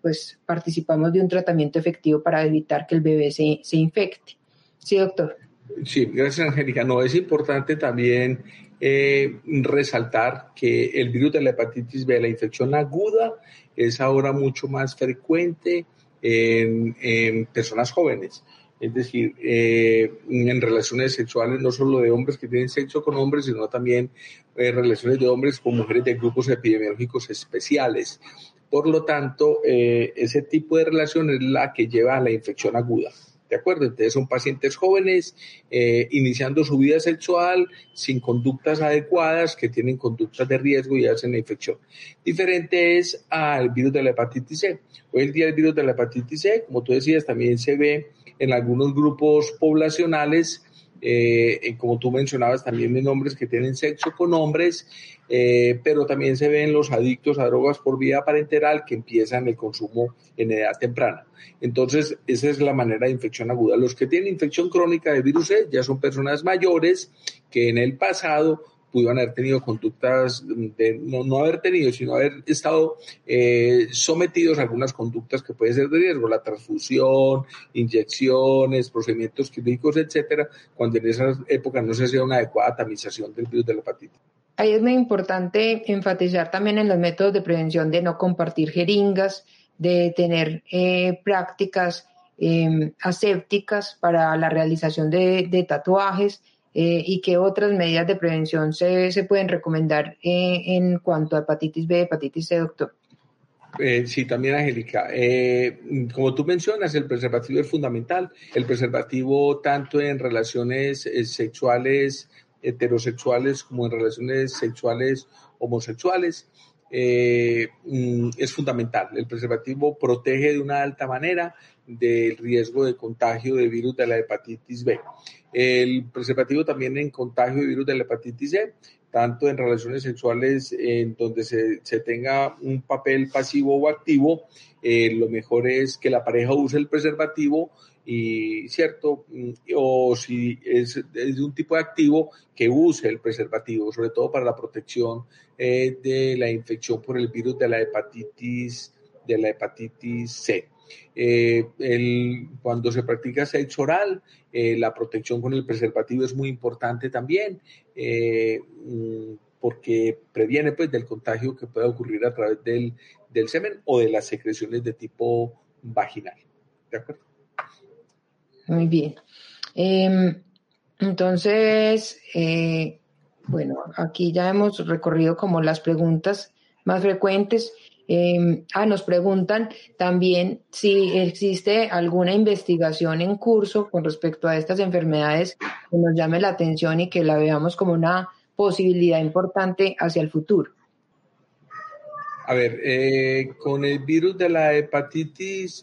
pues participamos de un tratamiento efectivo para evitar que el bebé se, se infecte. Sí, doctor. Sí, gracias, Angélica. No, es importante también eh, resaltar que el virus de la hepatitis B, la infección aguda, es ahora mucho más frecuente en, en personas jóvenes es decir, eh, en relaciones sexuales no solo de hombres que tienen sexo con hombres, sino también eh, relaciones de hombres con mujeres de grupos epidemiológicos especiales. Por lo tanto, eh, ese tipo de relación es la que lleva a la infección aguda. ¿De acuerdo? Entonces son pacientes jóvenes eh, iniciando su vida sexual sin conductas adecuadas, que tienen conductas de riesgo y hacen la infección. Diferente es al virus de la hepatitis C. Hoy en día el virus de la hepatitis C, como tú decías, también se ve en algunos grupos poblacionales eh, como tú mencionabas, también en hombres que tienen sexo con hombres, eh, pero también se ven los adictos a drogas por vía parenteral que empiezan el consumo en edad temprana. Entonces, esa es la manera de infección aguda. Los que tienen infección crónica de virus C ya son personas mayores que en el pasado pudieron haber tenido conductas, de, no, haber tenido, sino haber estado eh, sometidos a algunas conductas que pueden ser de riesgo, la transfusión, inyecciones, procedimientos químicos, etcétera, cuando en esas épocas no se hacía una adecuada tamización del virus de la hepatitis. Ahí es muy importante enfatizar también en los métodos de prevención de no compartir jeringas, de tener eh, prácticas em, asépticas para la realización de tatuajes, eh, y qué otras medidas de prevención se, se pueden recomendar eh, en cuanto a hepatitis B, hepatitis C, doctor. Eh, sí, también Angélica. como tú mencionas, el preservativo es fundamental. El preservativo tanto en relaciones sexuales heterosexuales como en relaciones sexuales homosexuales mm, es fundamental. El preservativo protege de una alta manera del riesgo de contagio de virus de la hepatitis B. El preservativo también en contagio de virus de la hepatitis C, tanto en relaciones sexuales en donde se, tenga un papel pasivo o activo, eh, lo mejor es que la pareja use el preservativo y cierto, o si es, de un tipo de activo, que use el preservativo, sobre todo para la protección eh, de la infección por el virus de la hepatitis, de la hepatitis C. Eh, el, cuando se practica sexo oral, eh, la protección con el preservativo es muy importante también, eh, mm, porque previene pues del contagio que pueda ocurrir a través del, del semen o de las secreciones de tipo vaginal. ¿De acuerdo? Muy bien. Em, entonces, bueno, aquí ya hemos recorrido como las preguntas más frecuentes. Em, ah, nos preguntan también si existe alguna investigación en curso con respecto a estas enfermedades que nos llame la atención y que la veamos como una posibilidad importante hacia el futuro. A ver, eh, con el virus de la hepatitis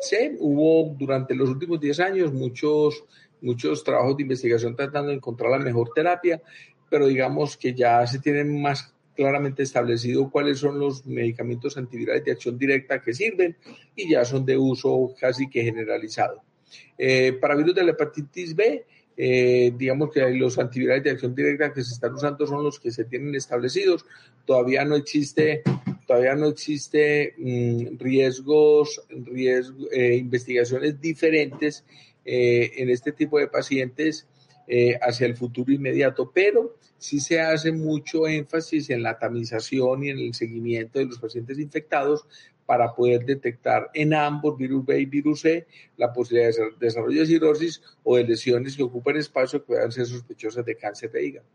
C hubo durante los últimos 10 años muchos, muchos trabajos de investigación tratando de encontrar la mejor terapia, pero digamos que ya se tienen más claramente establecido cuáles son los medicamentos antivirales de acción directa que sirven y ya son de uso casi que generalizado. Eh, para virus de la hepatitis B, eh, digamos que los antivirales de acción directa que se están usando son los que se tienen establecidos. Todavía no existe, todavía no existe mm, riesgos, riesgo, eh, investigaciones diferentes en este tipo de pacientes hacia el futuro inmediato, pero sí se hace mucho énfasis en la tamización y en el seguimiento de los pacientes infectados para poder detectar en ambos, virus B y virus C, la posibilidad de desarrollo de cirrosis o de lesiones que ocupen espacio que puedan ser sospechosas de cáncer de hígado.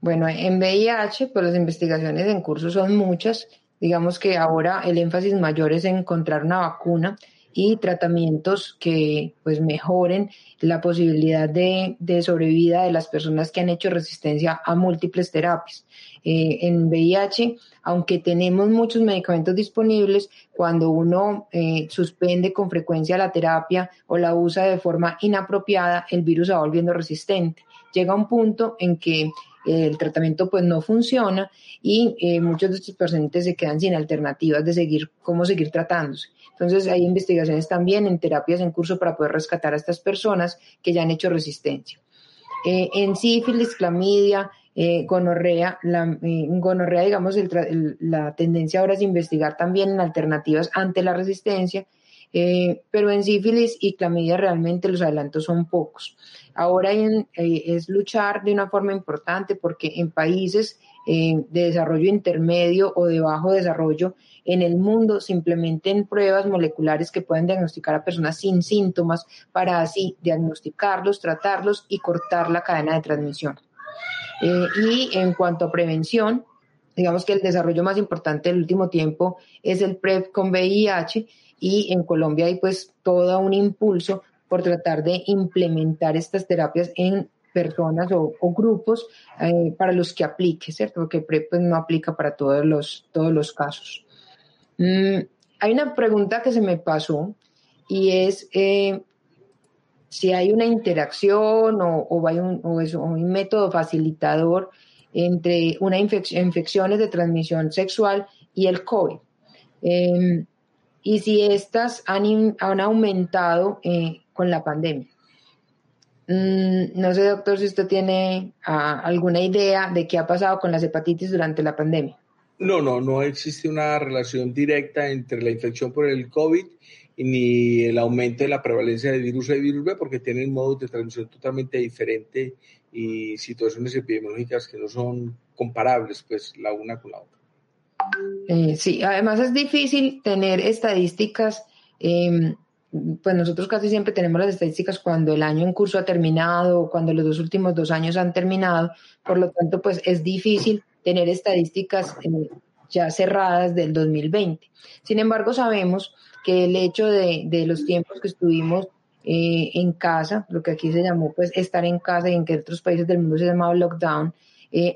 Bueno, en VIH, pues las investigaciones en curso son muchas. Digamos que ahora el énfasis mayor es en encontrar una vacuna y tratamientos que pues mejoren la posibilidad de, sobrevida de las personas que han hecho resistencia a múltiples terapias. Eh, en VIH, aunque tenemos muchos medicamentos disponibles, cuando uno eh, suspende con frecuencia la terapia o la usa de forma inapropiada, el virus va volviendo resistente. Llega un punto en que el tratamiento pues no funciona y muchos de estos pacientes se quedan sin alternativas de seguir cómo seguir tratándose. Entonces hay investigaciones también en terapias en curso para poder rescatar a estas personas que ya han hecho resistencia. Eh, en sífilis, clamidia, eh, gonorrea, la eh, gonorrea, digamos, la tendencia ahora es investigar también en alternativas ante la resistencia, pero en sífilis y clamidia realmente los adelantos son pocos. Ahora es luchar de una forma importante porque en países de desarrollo intermedio o de bajo desarrollo en el mundo se implementen pruebas moleculares que puedan diagnosticar a personas sin síntomas para así diagnosticarlos, tratarlos y cortar la cadena de transmisión. Eh, y en cuanto a prevención, digamos que el desarrollo más importante del último tiempo es el PrEP con VIH y en Colombia hay pues todo un impulso por tratar de implementar estas terapias en personas o, grupos eh, para los que aplique, ¿cierto? Porque PrEP pues, no aplica para todos los, todos los casos. Mm, hay una pregunta que se me pasó y es eh, si hay una interacción o, hay un, un, método facilitador entre una infección, infecciones de transmisión sexual y el COVID. Em, y si estas han, han aumentado eh, con la pandemia. Mm, no sé, doctor, si usted tiene ah, alguna idea de qué ha pasado con las hepatitis durante la pandemia. No, no, no existe una relación directa entre la infección por el COVID ni el aumento de la prevalencia de virus A y virus B, porque tienen modos de transmisión totalmente diferentes y situaciones epidemiológicas que no son comparables, pues, la una con la otra. Eh, sí, además es difícil tener estadísticas. Em, pues nosotros casi siempre tenemos las estadísticas cuando el año en curso ha terminado o cuando los dos últimos dos años han terminado. Por lo tanto, pues es difícil tener estadísticas eh, ya cerradas del 2020. Sin embargo, sabemos que el hecho de, los tiempos que estuvimos eh, en casa, lo que aquí se llamó pues estar en casa y en que otros países del mundo se llamaba lockdown,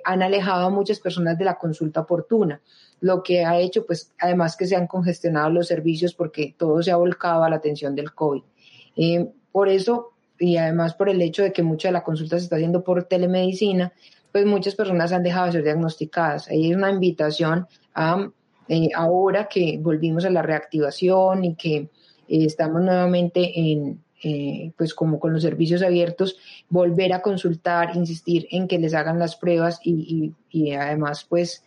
han alejado a muchas personas de la consulta oportuna lo que ha hecho, pues, además que se han congestionado los servicios porque todo se ha volcado a la atención del COVID. Eh, por eso, y además por el hecho de que mucha de la consulta se está haciendo por telemedicina, pues muchas personas han dejado de ser diagnosticadas. Ahí es una invitación a, eh, ahora que volvimos a la reactivación y que eh, estamos nuevamente en, pues como con los servicios abiertos, volver a consultar, insistir en que les hagan las pruebas y, y, y además pues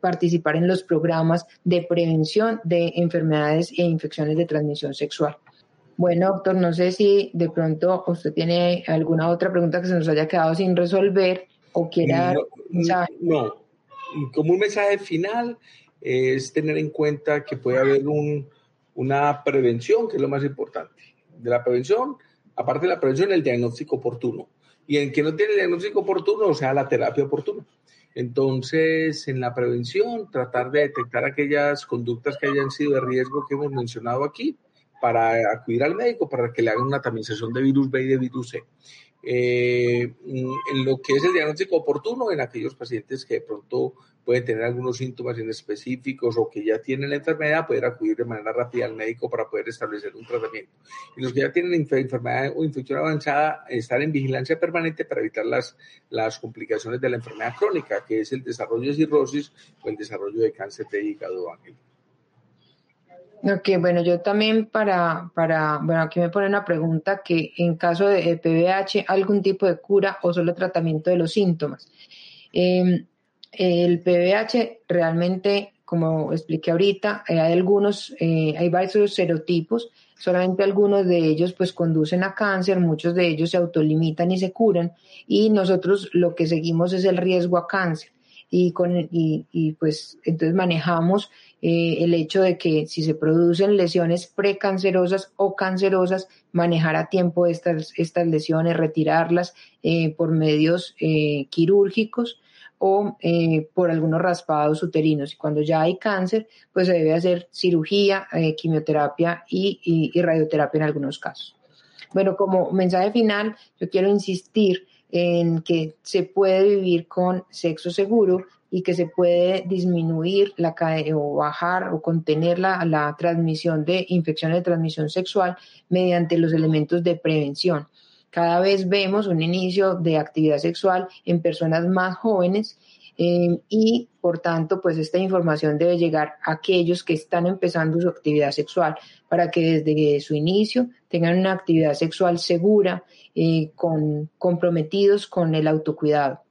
participar en los programas de prevención de enfermedades e infecciones de transmisión sexual. Bueno, doctor, no sé si de pronto usted tiene alguna otra pregunta que se nos haya quedado sin resolver o quiera... No, no. como un mensaje final es tener en cuenta que puede haber un, una prevención, que es lo más importante. De la prevención, aparte de la prevención, el diagnóstico oportuno. Y en que no tiene el diagnóstico oportuno, o sea, la terapia oportuna. Entonces, en la prevención, tratar de detectar aquellas conductas que hayan sido de riesgo que hemos mencionado aquí para acudir al médico para que le hagan una tamización de virus B y de virus C. Eh, en lo que es el diagnóstico oportuno en aquellos pacientes que de pronto pueden tener algunos síntomas en específicos o que ya tienen la enfermedad, poder acudir de manera rápida al médico para poder establecer un tratamiento. Y los que ya tienen enfermedad o infección avanzada, estar en vigilancia permanente para evitar las, las complicaciones de la enfermedad crónica, que es el desarrollo de cirrosis o el desarrollo de cáncer de hígado, Ángel. Ok, bueno, yo también para, para, bueno, aquí me pone una pregunta que en caso de PVH, ¿algún tipo de cura o solo tratamiento de los síntomas? Eh, el PVH realmente, como expliqué ahorita, eh, hay algunos, eh, hay varios serotipos, solamente algunos de ellos pues conducen a cáncer, muchos de ellos se autolimitan y se curan y nosotros lo que seguimos es el riesgo a cáncer. Y, con, y, pues entonces manejamos eh, el hecho de que si se producen lesiones precancerosas o cancerosas, manejar a tiempo estas, estas lesiones, retirarlas por medios quirúrgicos o eh, por algunos raspados uterinos. Y cuando ya hay cáncer, pues se debe hacer cirugía, eh, quimioterapia y, radioterapia en algunos casos. Bueno, como mensaje final, yo quiero insistir en que se puede vivir con sexo seguro y que se puede disminuir la, o bajar o contener la, la transmisión de infecciones de transmisión sexual mediante los elementos de prevención. Cada vez vemos un inicio de actividad sexual en personas más jóvenes eh, y por tanto, pues esta información debe llegar a aquellos que están empezando su actividad sexual para que desde su inicio tengan una actividad sexual segura, eh, con, comprometidos con el autocuidado.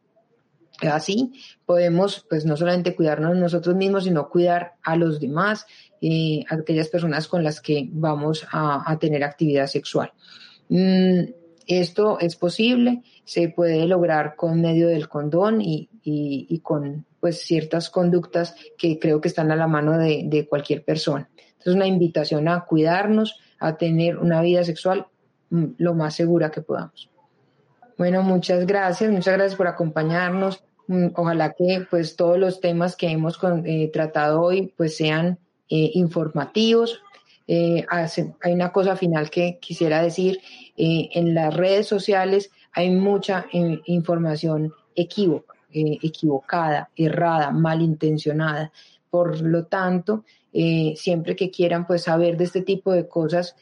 Así podemos, pues no solamente cuidarnos nosotros mismos, sino cuidar a los demás, eh, aquellas personas con las que vamos a, tener actividad sexual. Mm, esto es posible, se puede lograr con medio del condón y, con pues ciertas conductas que creo que están a la mano de, cualquier persona. Entonces, una invitación a cuidarnos, a tener una vida sexual mm, lo más segura que podamos. Bueno, muchas gracias, muchas gracias por acompañarnos. Mm, ojalá que pues todos los temas que hemos eh, tratado hoy pues sean eh, informativos, eh, hay una cosa final que quisiera decir. Eh, en las redes sociales hay mucha información equívoca, equivocada, errada, malintencionada. Por lo tanto, siempre que quieran pues saber de este tipo de cosas,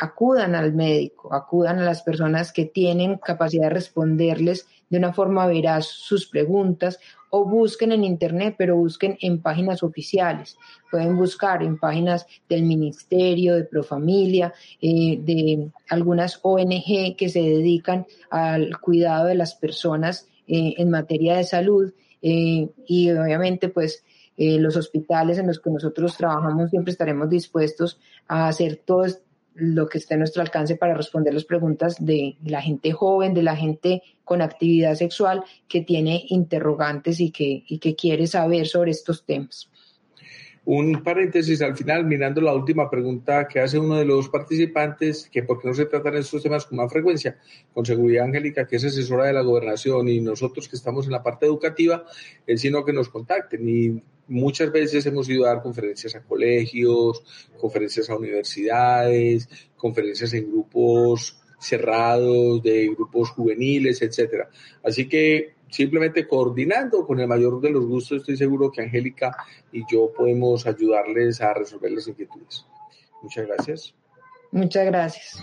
acudan al médico, acudan a las personas que tienen capacidad de responderles de una forma veraz sus preguntas o busquen en Internet, pero busquen en páginas oficiales. Pueden buscar en páginas del Ministerio, de Profamilia, eh, de algunas ONG que se dedican al cuidado de las personas eh, en materia de salud eh, y obviamente pues los hospitales en los que nosotros trabajamos siempre estaremos dispuestos a hacer todo lo que esté a nuestro alcance para responder las preguntas de la gente joven, de la gente con actividad sexual que tiene interrogantes y que, y que quiere saber sobre estos temas. Un paréntesis al final, mirando la última pregunta que hace uno de los participantes, que por qué no se tratan estos temas con más frecuencia, con seguridad Angélica, que es asesora de la gobernación, y nosotros que estamos en la parte educativa, es sino que nos contacten. Y muchas veces hemos ido a dar conferencias a colegios, conferencias a universidades, conferencias en grupos cerrados, de grupos juveniles, etcétera. Así que simplemente coordinando con el mayor de los gustos, estoy seguro que Angélica y yo podemos ayudarles a resolver las inquietudes. Muchas gracias. Muchas gracias.